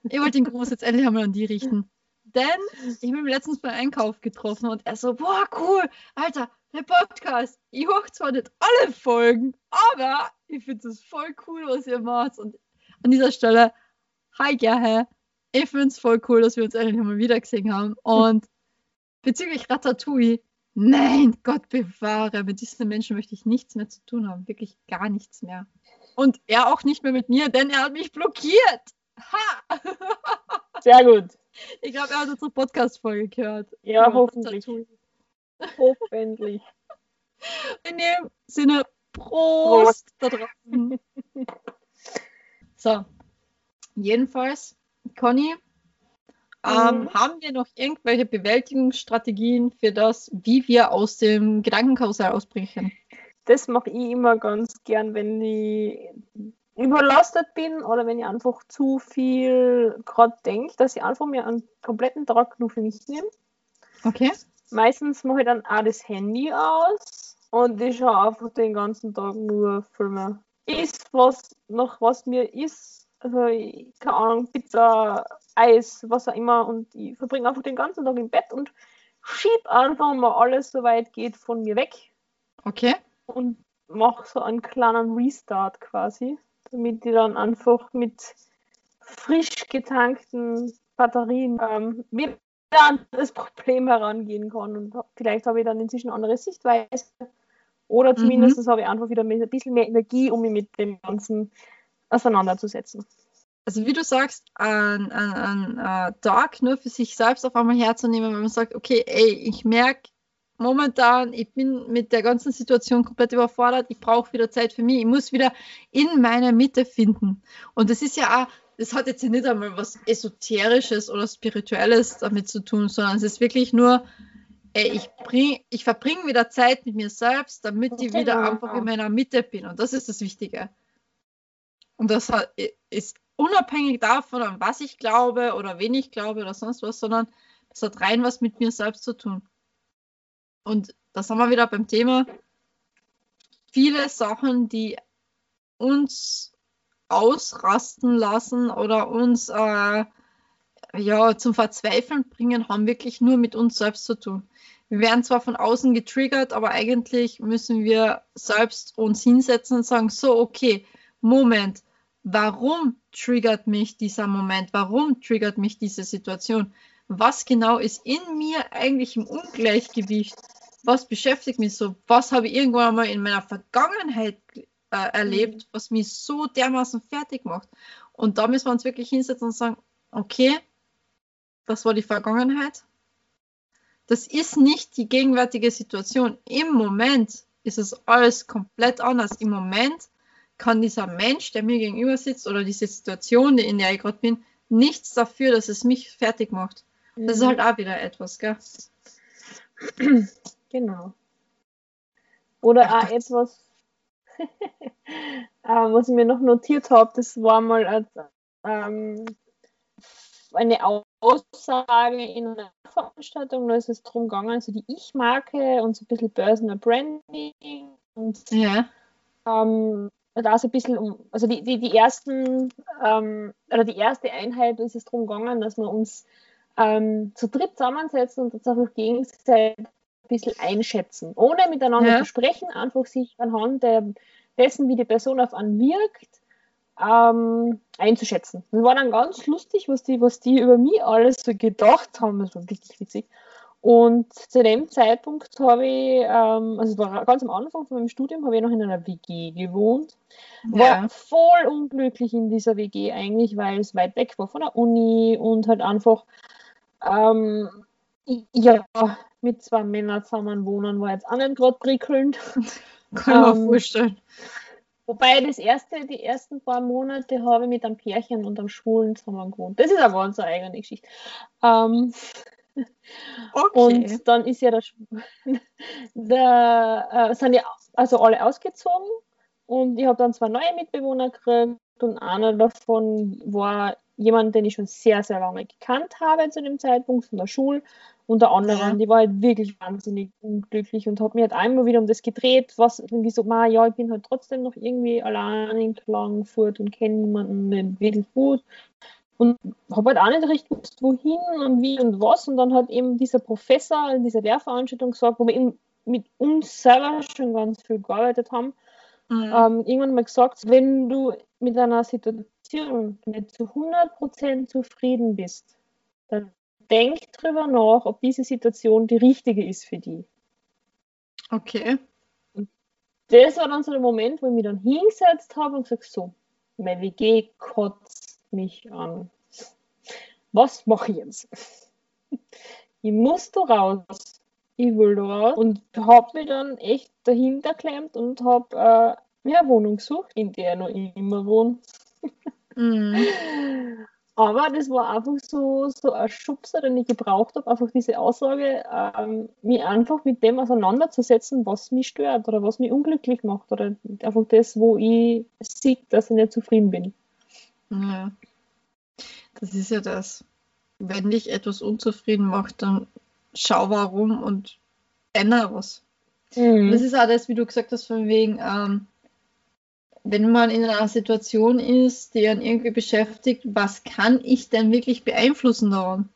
Ich wollte den Gruß jetzt endlich einmal an die richten. Denn ich ihn letztens beim Einkauf getroffen und er so, boah, cool, Alter, der Podcast. Ich höre zwar nicht alle Folgen, aber ich finde es voll cool, was ihr macht. Und an dieser Stelle, hi Gerhe, ich finde es voll cool, dass wir uns endlich mal wieder gesehen haben. Und bezüglich Ratatouille, nein, Gott bewahre, mit diesen Menschen möchte ich nichts mehr zu tun haben. Wirklich gar nichts mehr. Und er auch nicht mehr mit mir, denn er hat mich blockiert. Ha! Sehr gut. Ich glaube, er hat unsere Podcast-Folge gehört. Ja, hoffentlich. Hoffentlich. In dem Sinne, Prost, da draußen. so, jedenfalls, Conny, ähm, Mhm. haben wir noch irgendwelche Bewältigungsstrategien für das, wie wir aus dem Gedankenkarussell ausbrechen? Das mache ich immer ganz gern, wenn ich überlastet bin oder wenn ich einfach zu viel gerade denke, dass ich einfach mir einen kompletten Tag nur für mich nehme. Okay. Meistens mache ich dann auch das Handy aus und ich schaue einfach den ganzen Tag nur Filme. Ist was noch was mir ist, also ich, keine Ahnung, Pizza, Eis, was auch immer und ich verbringe einfach den ganzen Tag im Bett und schieb einfach mal alles so weit geht von mir weg Okay. und mache so einen kleinen Restart quasi, damit ich dann einfach mit frisch getankten Batterien ähm, wieder an das Problem herangehen kann. Und vielleicht habe ich dann inzwischen eine andere Sichtweise. Oder zumindest habe ich einfach wieder ein bisschen mehr Energie, um mich mit dem Ganzen auseinanderzusetzen. Also wie du sagst, ein, ein, ein äh, Tag nur für sich selbst auf einmal herzunehmen, wenn man sagt, okay, ey, ich merke momentan, ich bin mit der ganzen Situation komplett überfordert, ich brauche wieder Zeit für mich, ich muss wieder in meine Mitte finden. Und das ist ja auch, das hat jetzt nicht einmal was Esoterisches oder Spirituelles damit zu tun, sondern es ist wirklich nur, ey, ich, bring, ich verbringe wieder Zeit mit mir selbst, damit ich wieder Genau. einfach in meiner Mitte bin. Und das ist das Wichtige. Und das ist unabhängig davon, an was ich glaube oder wen ich glaube oder sonst was, sondern das hat rein was mit mir selbst zu tun. Und da sind wir wieder beim Thema. Viele Sachen, die uns ausrasten lassen oder uns äh, ja, zum Verzweifeln bringen, haben wirklich nur mit uns selbst zu tun. Wir werden zwar von außen getriggert, aber eigentlich müssen wir selbst uns hinsetzen und sagen, so, okay, Moment, warum triggert mich dieser Moment? Warum triggert mich diese Situation? Was genau ist in mir eigentlich im Ungleichgewicht? Was beschäftigt mich so? Was habe ich irgendwann einmal in meiner Vergangenheit äh, erlebt, was mich so dermaßen fertig macht? Und da müssen wir uns wirklich hinsetzen und sagen, okay, das war die Vergangenheit. Das ist nicht die gegenwärtige Situation. Im Moment ist es alles komplett anders. Im Moment kann dieser Mensch, der mir gegenüber sitzt, oder diese Situation, in der ich gerade bin, nichts dafür, dass es mich fertig macht. Das ist halt auch wieder etwas, gell? Genau. Oder auch etwas, äh, was ich mir noch notiert habe, das war mal als, ähm, eine Aussage in einer Veranstaltung, da ist es darum gegangen, so die Ich-Marke und so ein bisschen Personal Branding und Ja. ähm, da so ein bisschen um, also die, die, die ersten, ähm, oder die erste Einheit ist es darum gegangen, dass wir uns ähm, zu dritt zusammensetzen und uns einfach gegenseitig ein bisschen einschätzen, ohne miteinander Ja. zu sprechen, einfach sich anhand der, dessen, wie die Person auf einen wirkt, ähm, einzuschätzen. Das war dann ganz lustig, was die, was die über mich alles so gedacht haben. Das war wirklich witzig. Und zu dem Zeitpunkt habe ich, ähm, also war ganz am Anfang von meinem Studium, habe ich noch in einer WG gewohnt. War Ja. voll unglücklich in dieser WG eigentlich, weil es weit weg war von der Uni und halt einfach, ähm, ja, mit zwei Männern zusammen wohnen war jetzt auch nicht gerade prickelnd. Kann mir Ähm, vorstellen. Wobei das erste, die ersten paar Monate habe ich mit einem Pärchen und einem Schwulen zusammen gewohnt. Das ist eine ganz eigene Geschichte. Ähm, Okay. Und dann ist ja der, der äh, sind ja also alle ausgezogen und ich habe dann zwei neue Mitbewohner gekriegt und einer davon war jemand, den ich schon sehr, sehr lange gekannt habe zu dem Zeitpunkt von der Schule und der andere, Ja. die war halt wirklich wahnsinnig unglücklich und habe mir halt einmal wieder um das gedreht, was irgendwie so, ma, ja, ich bin halt trotzdem noch irgendwie allein in Klagenfurt und kenne niemanden wirklich gut und habe halt auch nicht recht gewusst, wohin und wie und was. Und dann hat eben dieser Professor in dieser Lehrveranstaltung gesagt, wo wir eben mit uns selber schon ganz viel gearbeitet haben, Mhm. ähm, irgendwann mal gesagt, wenn du mit einer Situation nicht zu 100% zufrieden bist, dann denk drüber nach, ob diese Situation die richtige ist für die. okay. Das war dann so der Moment, wo ich mich dann hingesetzt habe und gesagt, so, meine WG kotzt mich an. Was mache ich jetzt? Ich muss da raus. Ich will da raus. Und habe mich dann echt dahinter geklemmt und habe äh, mir eine Wohnung gesucht, in der ich noch immer wohne. Mhm. Aber das war einfach so, so ein Schubser, den ich gebraucht habe, einfach diese Aussage, ähm, mich einfach mit dem auseinanderzusetzen, was mich stört oder was mich unglücklich macht oder einfach das, wo ich sehe, dass ich nicht zufrieden bin. Ja. Das ist ja das. Wenn dich etwas unzufrieden macht, dann schau warum und ändere was. Und Das ist auch das, wie du gesagt hast, von wegen, ähm, wenn man in einer Situation ist, die einen irgendwie beschäftigt, was kann ich denn wirklich beeinflussen daran?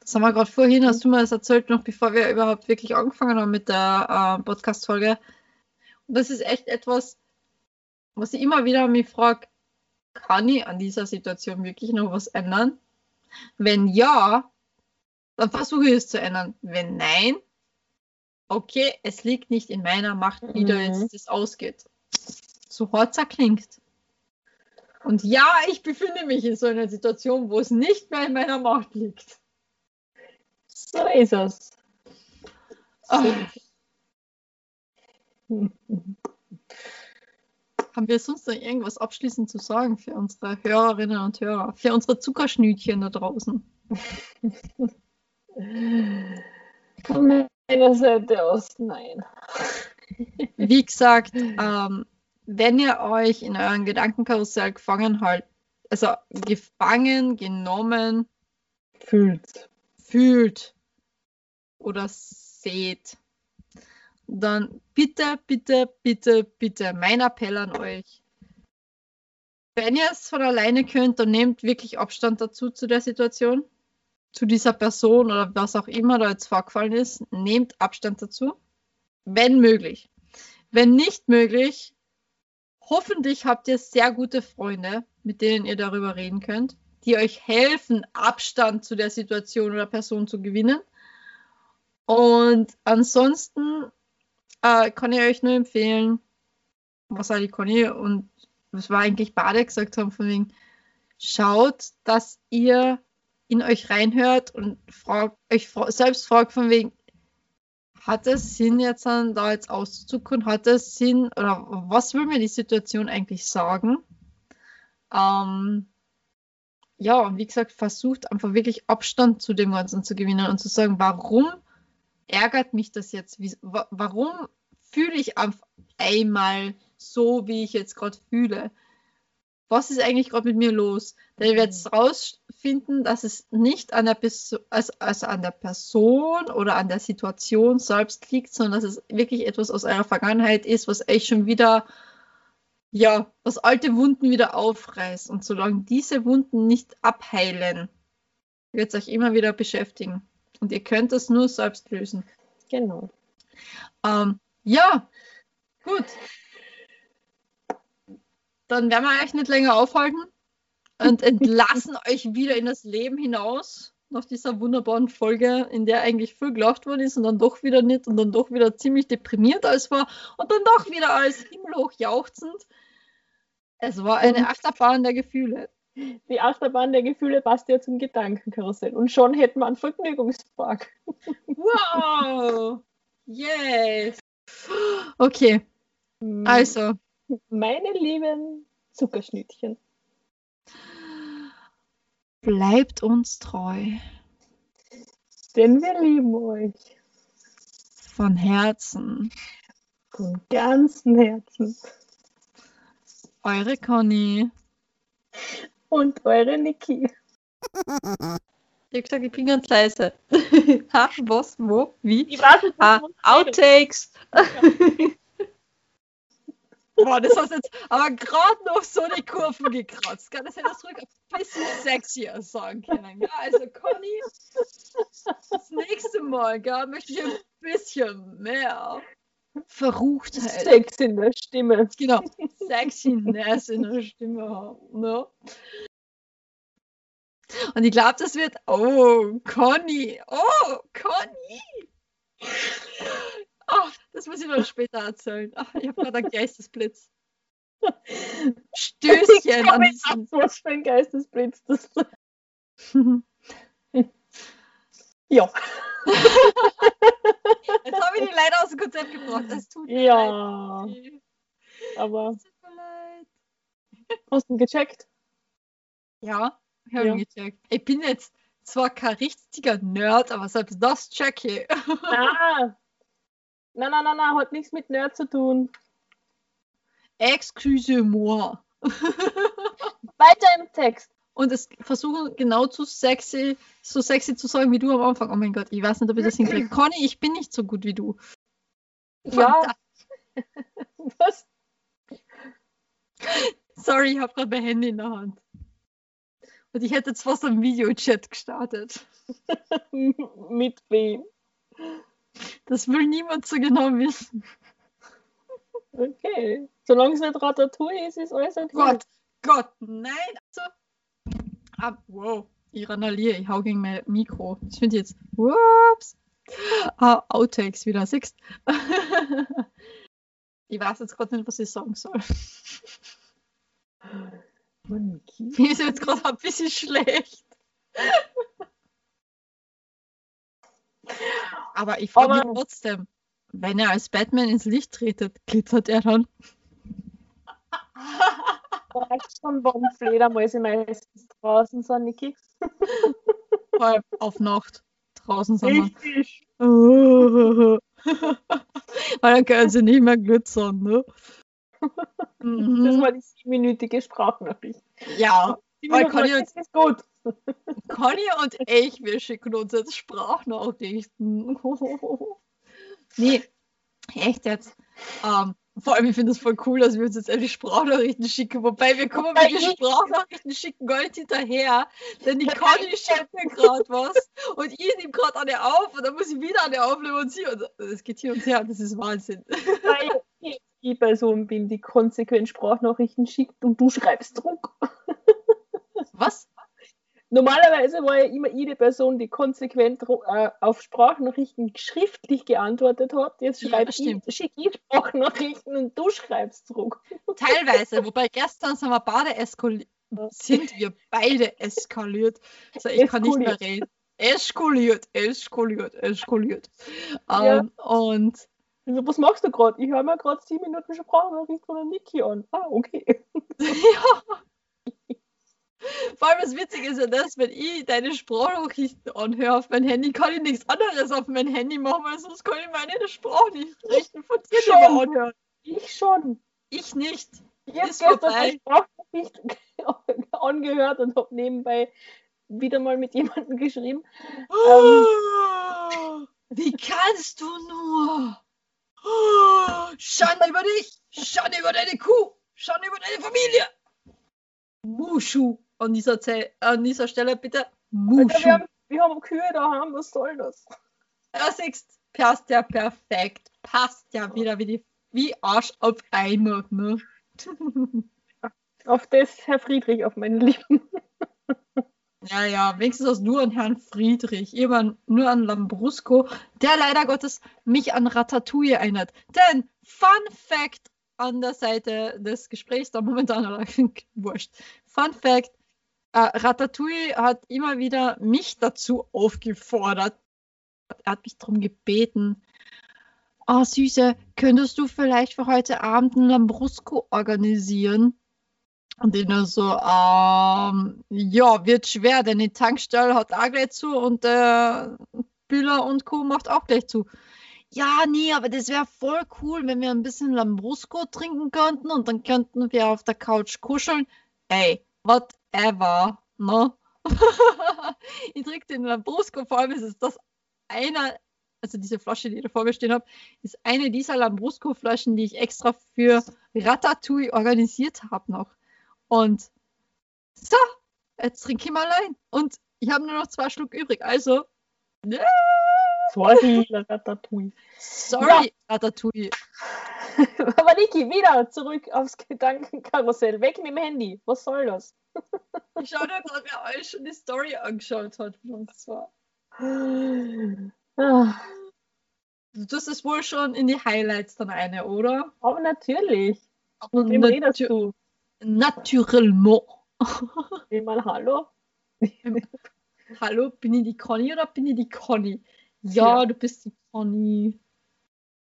Das haben wir gerade vorhin, hast du mir das erzählt, noch bevor wir überhaupt wirklich angefangen haben mit der äh, Podcast-Folge. Und das ist echt etwas, was ich immer wieder mich frage, kann ich an dieser Situation wirklich noch was ändern? Wenn ja, dann versuche ich es zu ändern. Wenn nein, okay, es liegt nicht in meiner Macht, wie da Mhm. jetzt das ausgeht. So hart es klingt. Und ja, ich befinde mich in so einer Situation, wo es nicht mehr in meiner Macht liegt. So ist es. Ah, haben wir sonst noch irgendwas abschließend zu sagen für unsere Hörerinnen und Hörer, für unsere Zuckerschnütchen da draußen? Von meiner Seite aus, nein. Wie gesagt, ähm, wenn ihr euch in euren Gedankenkarussell gefangen halt, also gefangen, genommen Fühlt. fühlt oder seht, dann bitte, bitte, bitte, bitte, mein Appell an euch. Wenn ihr es von alleine könnt, dann nehmt wirklich Abstand dazu zu der Situation, zu dieser Person oder was auch immer da jetzt vorgefallen ist. Nehmt Abstand dazu, wenn möglich. Wenn nicht möglich, hoffentlich habt ihr sehr gute Freunde, mit denen ihr darüber reden könnt, die euch helfen, Abstand zu der Situation oder Person zu gewinnen. Und ansonsten äh, kann ich euch nur empfehlen, was auch die Conny und was war eigentlich beide gesagt haben, von wegen, schaut, dass ihr in euch reinhört und fragt, euch fra selbst fragt von wegen, hat es Sinn jetzt dann da jetzt auszuzucken? Hat es Sinn oder was will mir die Situation eigentlich sagen? Ähm, ja, und wie gesagt, versucht einfach wirklich Abstand zu dem Ganzen zu gewinnen und zu sagen, warum ärgert mich das jetzt? Wie, wa warum fühle ich auf einmal so, wie ich jetzt gerade fühle? Was ist eigentlich gerade mit mir los? Denn ich werde jetzt rausfinden, dass es nicht an der, Perso also, also an der Person oder an der Situation selbst liegt, sondern dass es wirklich etwas aus eurer Vergangenheit ist, was euch schon wieder, ja, was alte Wunden wieder aufreißt. Und solange diese Wunden nicht abheilen, wird es euch immer wieder beschäftigen. Und ihr könnt das nur selbst lösen. Genau. Ähm, ja, gut. Dann werden wir euch nicht länger aufhalten und entlassen euch wieder in das Leben hinaus nach dieser wunderbaren Folge, in der eigentlich viel gelacht worden ist und dann doch wieder nicht und dann doch wieder ziemlich deprimiert als war und dann doch wieder als himmelhoch jauchzend. Es war eine Achterbahn der Gefühle. Die Achterbahn der Gefühle passt ja zum Gedankenkarussell. Und schon hätten wir einen Vergnügungspark. Wow! Yes! Okay, Hm, also, Meine lieben Zuckerschnittchen. bleibt uns treu. Denn wir lieben euch. Von Herzen. Von ganzem Herzen. Eure Conny. Und eure Niki. Ich hab gesagt, ich bin ganz leise. ha, was, wo, wie? Ich weiß nicht, Ah, was Outtakes. Boah, das hast jetzt aber gerade noch so die Kurven gekratzt. Gell? Das hätte ich ruhig ein bisschen sexier sagen können. Gell? Also, Conny, das nächste Mal gell, möchte ich ein bisschen mehr Verruchtheit. Sex in der Stimme. Genau, Sexiness in der Stimme haben. Ne? Und ich glaube, das wird. Oh, Conny! Oh, Conny! Oh, das muss ich noch später erzählen. Ach, ich habe gerade einen Geistesblitz. Stößchen an diesem. Was für ein Geistesblitz das Ja. Jetzt habe ich die leider aus dem Konzept gebracht. Es tut mir Ja. leid. Aber tut mir leid. hast du ihn gecheckt? Ja, ich habe Ja. ihn gecheckt. Ich bin jetzt zwar kein richtiger Nerd, aber selbst das check ich. Ah. Nein, nein, nein, nein, hat nichts mit Nerd zu tun. Excuse-moi. Weiter im Text. Und es versuchen genau zu sexy, so sexy zu sagen wie du am Anfang. Oh mein Gott, ich weiß nicht, ob ich das hinkriege. Conny, ich bin nicht so gut wie du. Ja. Was? Sorry, ich habe gerade mein Handy in der Hand. Und ich hätte jetzt fast einen Videochat gestartet. mit wem? Das will niemand so genau wissen. Okay. Solange es nicht Ratatouille ist, ist alles okay. Gott, Gott, nein. Also, ah, wow, ich randaliere, ich hau gegen mein Mikro. Das finde ich jetzt. Whoops. Ah, Outtakes wieder, siehst Ich weiß jetzt gerade nicht, was ich sagen soll. Mann. Mir ist jetzt gerade ein bisschen schlecht. Aber ich frage mich trotzdem, wenn er als Batman ins Licht tretet, glitzert er dann? Weißt schon, warum Fledermäuse meistens draußen sind, Niki? Allem auf Nacht draußen sind. Richtig. wir. Weil dann können sie nicht mehr glitzern, ne? Das Mhm. war die siebenminütige Sprachnachricht. Ja, Weil Conny ist ist gut. Conny und ich, wir schicken uns jetzt Sprachnachrichten. nee, echt jetzt. Ähm, vor allem, ich finde es voll cool, dass wir uns jetzt endlich Sprachnachrichten schicken. Wobei wir kommen Wobei mit den ich- Sprachnachrichten schicken gar nicht hinterher. Denn die Conny schickt mir gerade was und ich nehme gerade eine auf und dann muss ich wieder eine aufnehmen und sie. Und es geht hier und her. Das ist Wahnsinn. Weil ich die Person bin, die konsequent Sprachnachrichten schickt und du schreibst Druck. Was? Normalerweise war ja immer jede Person, die konsequent äh, auf Sprachnachrichten schriftlich geantwortet hat. Jetzt Ja, schreibe das ich, schicke ich Sprachnachrichten und du schreibst zurück. Teilweise. Wobei gestern sind wir beide eskaliert. Sind wir beide eskaliert. Also ich kann nicht mehr reden. Eskaliert, eskaliert, eskaliert. Ja. Ähm, und Also, was machst du gerade? Ich höre mir gerade sieben Minuten Sprachnachricht von der Niki an. Ah, okay. ja. Vor allem das Witzige ist ja das, wenn ich deine Sprachnachrichten anhöre auf mein Handy, kann ich nichts anderes auf mein Handy machen, weil sonst kann ich meine Sprachnachrichten von dir nicht Schon. anhören. Ich schon. Ich nicht. Ich habe gestern eine Sprachnachricht angehört und habe nebenbei wieder mal mit jemandem geschrieben. Ähm. Wie kannst du nur? Schande über dich! Schande über deine Kuh! Schande über deine Familie! Mushu! An dieser, Ze an dieser Stelle bitte Alter, Mushu! wir, haben, wir haben Kühe daheim, was soll das? Ja, siehst, passt ja perfekt. Passt ja wieder wie, die, wie Arsch auf Eimer. Ne? Auf das, Herr Friedrich, auf meine Lippen. Ja, ja, wenigstens hast du an Herrn Friedrich, irgendwann nur an Lambrusco, der leider Gottes mich an Ratatouille erinnert. Denn, Fun Fact an der Seite des Gesprächs, da momentan aber wurscht. Fun Fact, Ratatouille hat immer wieder mich dazu aufgefordert. Er hat mich darum gebeten, oh Süße, könntest du vielleicht für heute Abend einen Lambrusco organisieren? Und ich nur so, ähm, ja, wird schwer, denn die Tankstelle hat auch gleich zu und der Bühler und Co. macht auch gleich zu. Ja, nee, aber das wäre voll cool, wenn wir ein bisschen Lambrusco trinken könnten und dann könnten wir auf der Couch kuscheln. Ey, whatever, ne? ich trinke den Lambrusco, vor allem ist es das einer, also diese Flasche, die ich da vor mir stehen habe, ist eine dieser Lambrusco-Flaschen, die ich extra für Ratatouille organisiert habe noch. Und so, jetzt trinke ich mal allein. Und ich habe nur noch zwei Schluck übrig. Also, ja, Sorry, Ratatouille. sorry, Ratatouille. Aber Niki, wieder zurück aufs Gedankenkarussell. Weg mit dem Handy. Was soll das? Ich schaue dir gerade, wer euch schon die Story angeschaut hat. Und zwar, Ah, das ist wohl schon in die Highlights dann eine, oder? Aber natürlich. Mit wem redest du? Naturellement. Geh mal Hallo. Hallo, bin ich die Conny oder bin ich die Conny? Ja, Ja. du bist die Conny.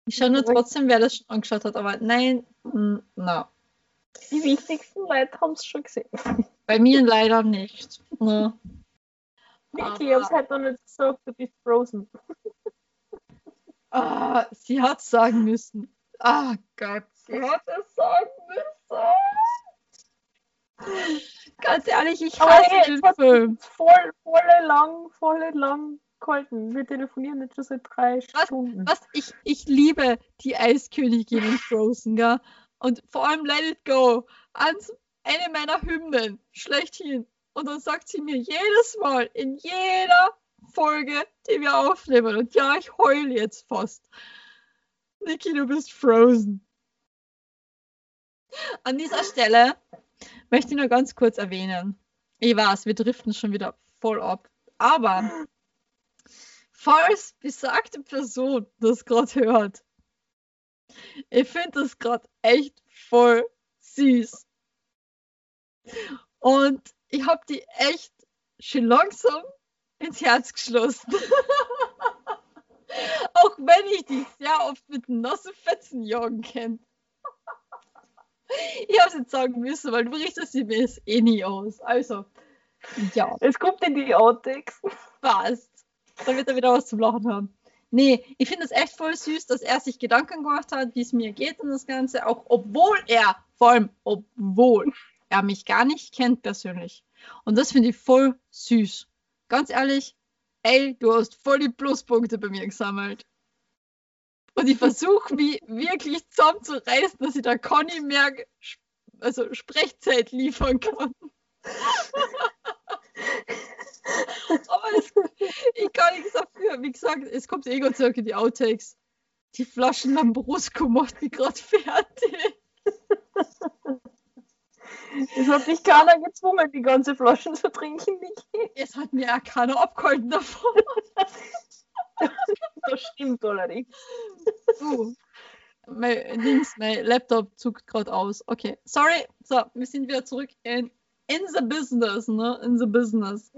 Ich schaue nur trotzdem, wer das schon angeschaut hat, aber nein, mm, na. Die wichtigsten Leute haben es schon gesehen. Bei mir leider nicht. Na. Niki, ich hab's halt noch nicht gesagt, du bist frozen. Ah, sie hat sagen müssen. Ah Gott, sie hat es sagen müssen. Ganz ehrlich, ich Aber hasse hey, den hat Film. voll, volle lang, volle lang gehalten. Wir telefonieren jetzt schon seit drei Was? Stunden. Was? Ich, ich liebe die Eiskönigin in Frozen, gell? Und vor allem Let It Go. Ans, eine meiner Hymnen, schlechthin. Und dann sagt sie mir jedes Mal, in jeder Folge, die wir aufnehmen, und ja, ich heul jetzt fast. Niki, du bist Frozen. An dieser Stelle möchte ich nur ganz kurz erwähnen. Ich weiß, wir driften schon wieder voll ab. Aber falls besagte Person das gerade hört, ich finde das gerade echt voll süß. Und ich habe die echt schon langsam ins Herz geschlossen. Auch wenn ich die sehr oft mit nassen Fetzen jagen kann. Ich habe es jetzt sagen müssen, weil du richtest sie mir jetzt eh nie aus. Also, ja, Es kommt in die Outtakes. passt. damit er wieder was zum Lachen haben. Nee, ich finde es echt voll süß, dass er sich Gedanken gemacht hat, wie es mir geht und das Ganze, auch obwohl er, vor allem obwohl er mich gar nicht kennt persönlich. Und das finde ich voll süß. Ganz ehrlich, ey, du hast voll die Pluspunkte bei mir gesammelt. Und ich versuche mich wirklich zusammenzureißen, dass ich da Conny mehr also Sprechzeit liefern kann. Aber es, ich kann nichts dafür. Wie gesagt, es kommt eh Dank in die Outtakes. Die Flaschen Lambrusco macht mich gerade fertig. Es hat dich keiner gezwungen, die ganze Flasche zu trinken, Niki. Es hat mir auch keiner abgehalten davon. Das stimmt allerdings. So. Mein, Dings, mein Laptop zuckt gerade aus. Okay, sorry. So, wir sind wieder zurück in, in the business, ne? In the business.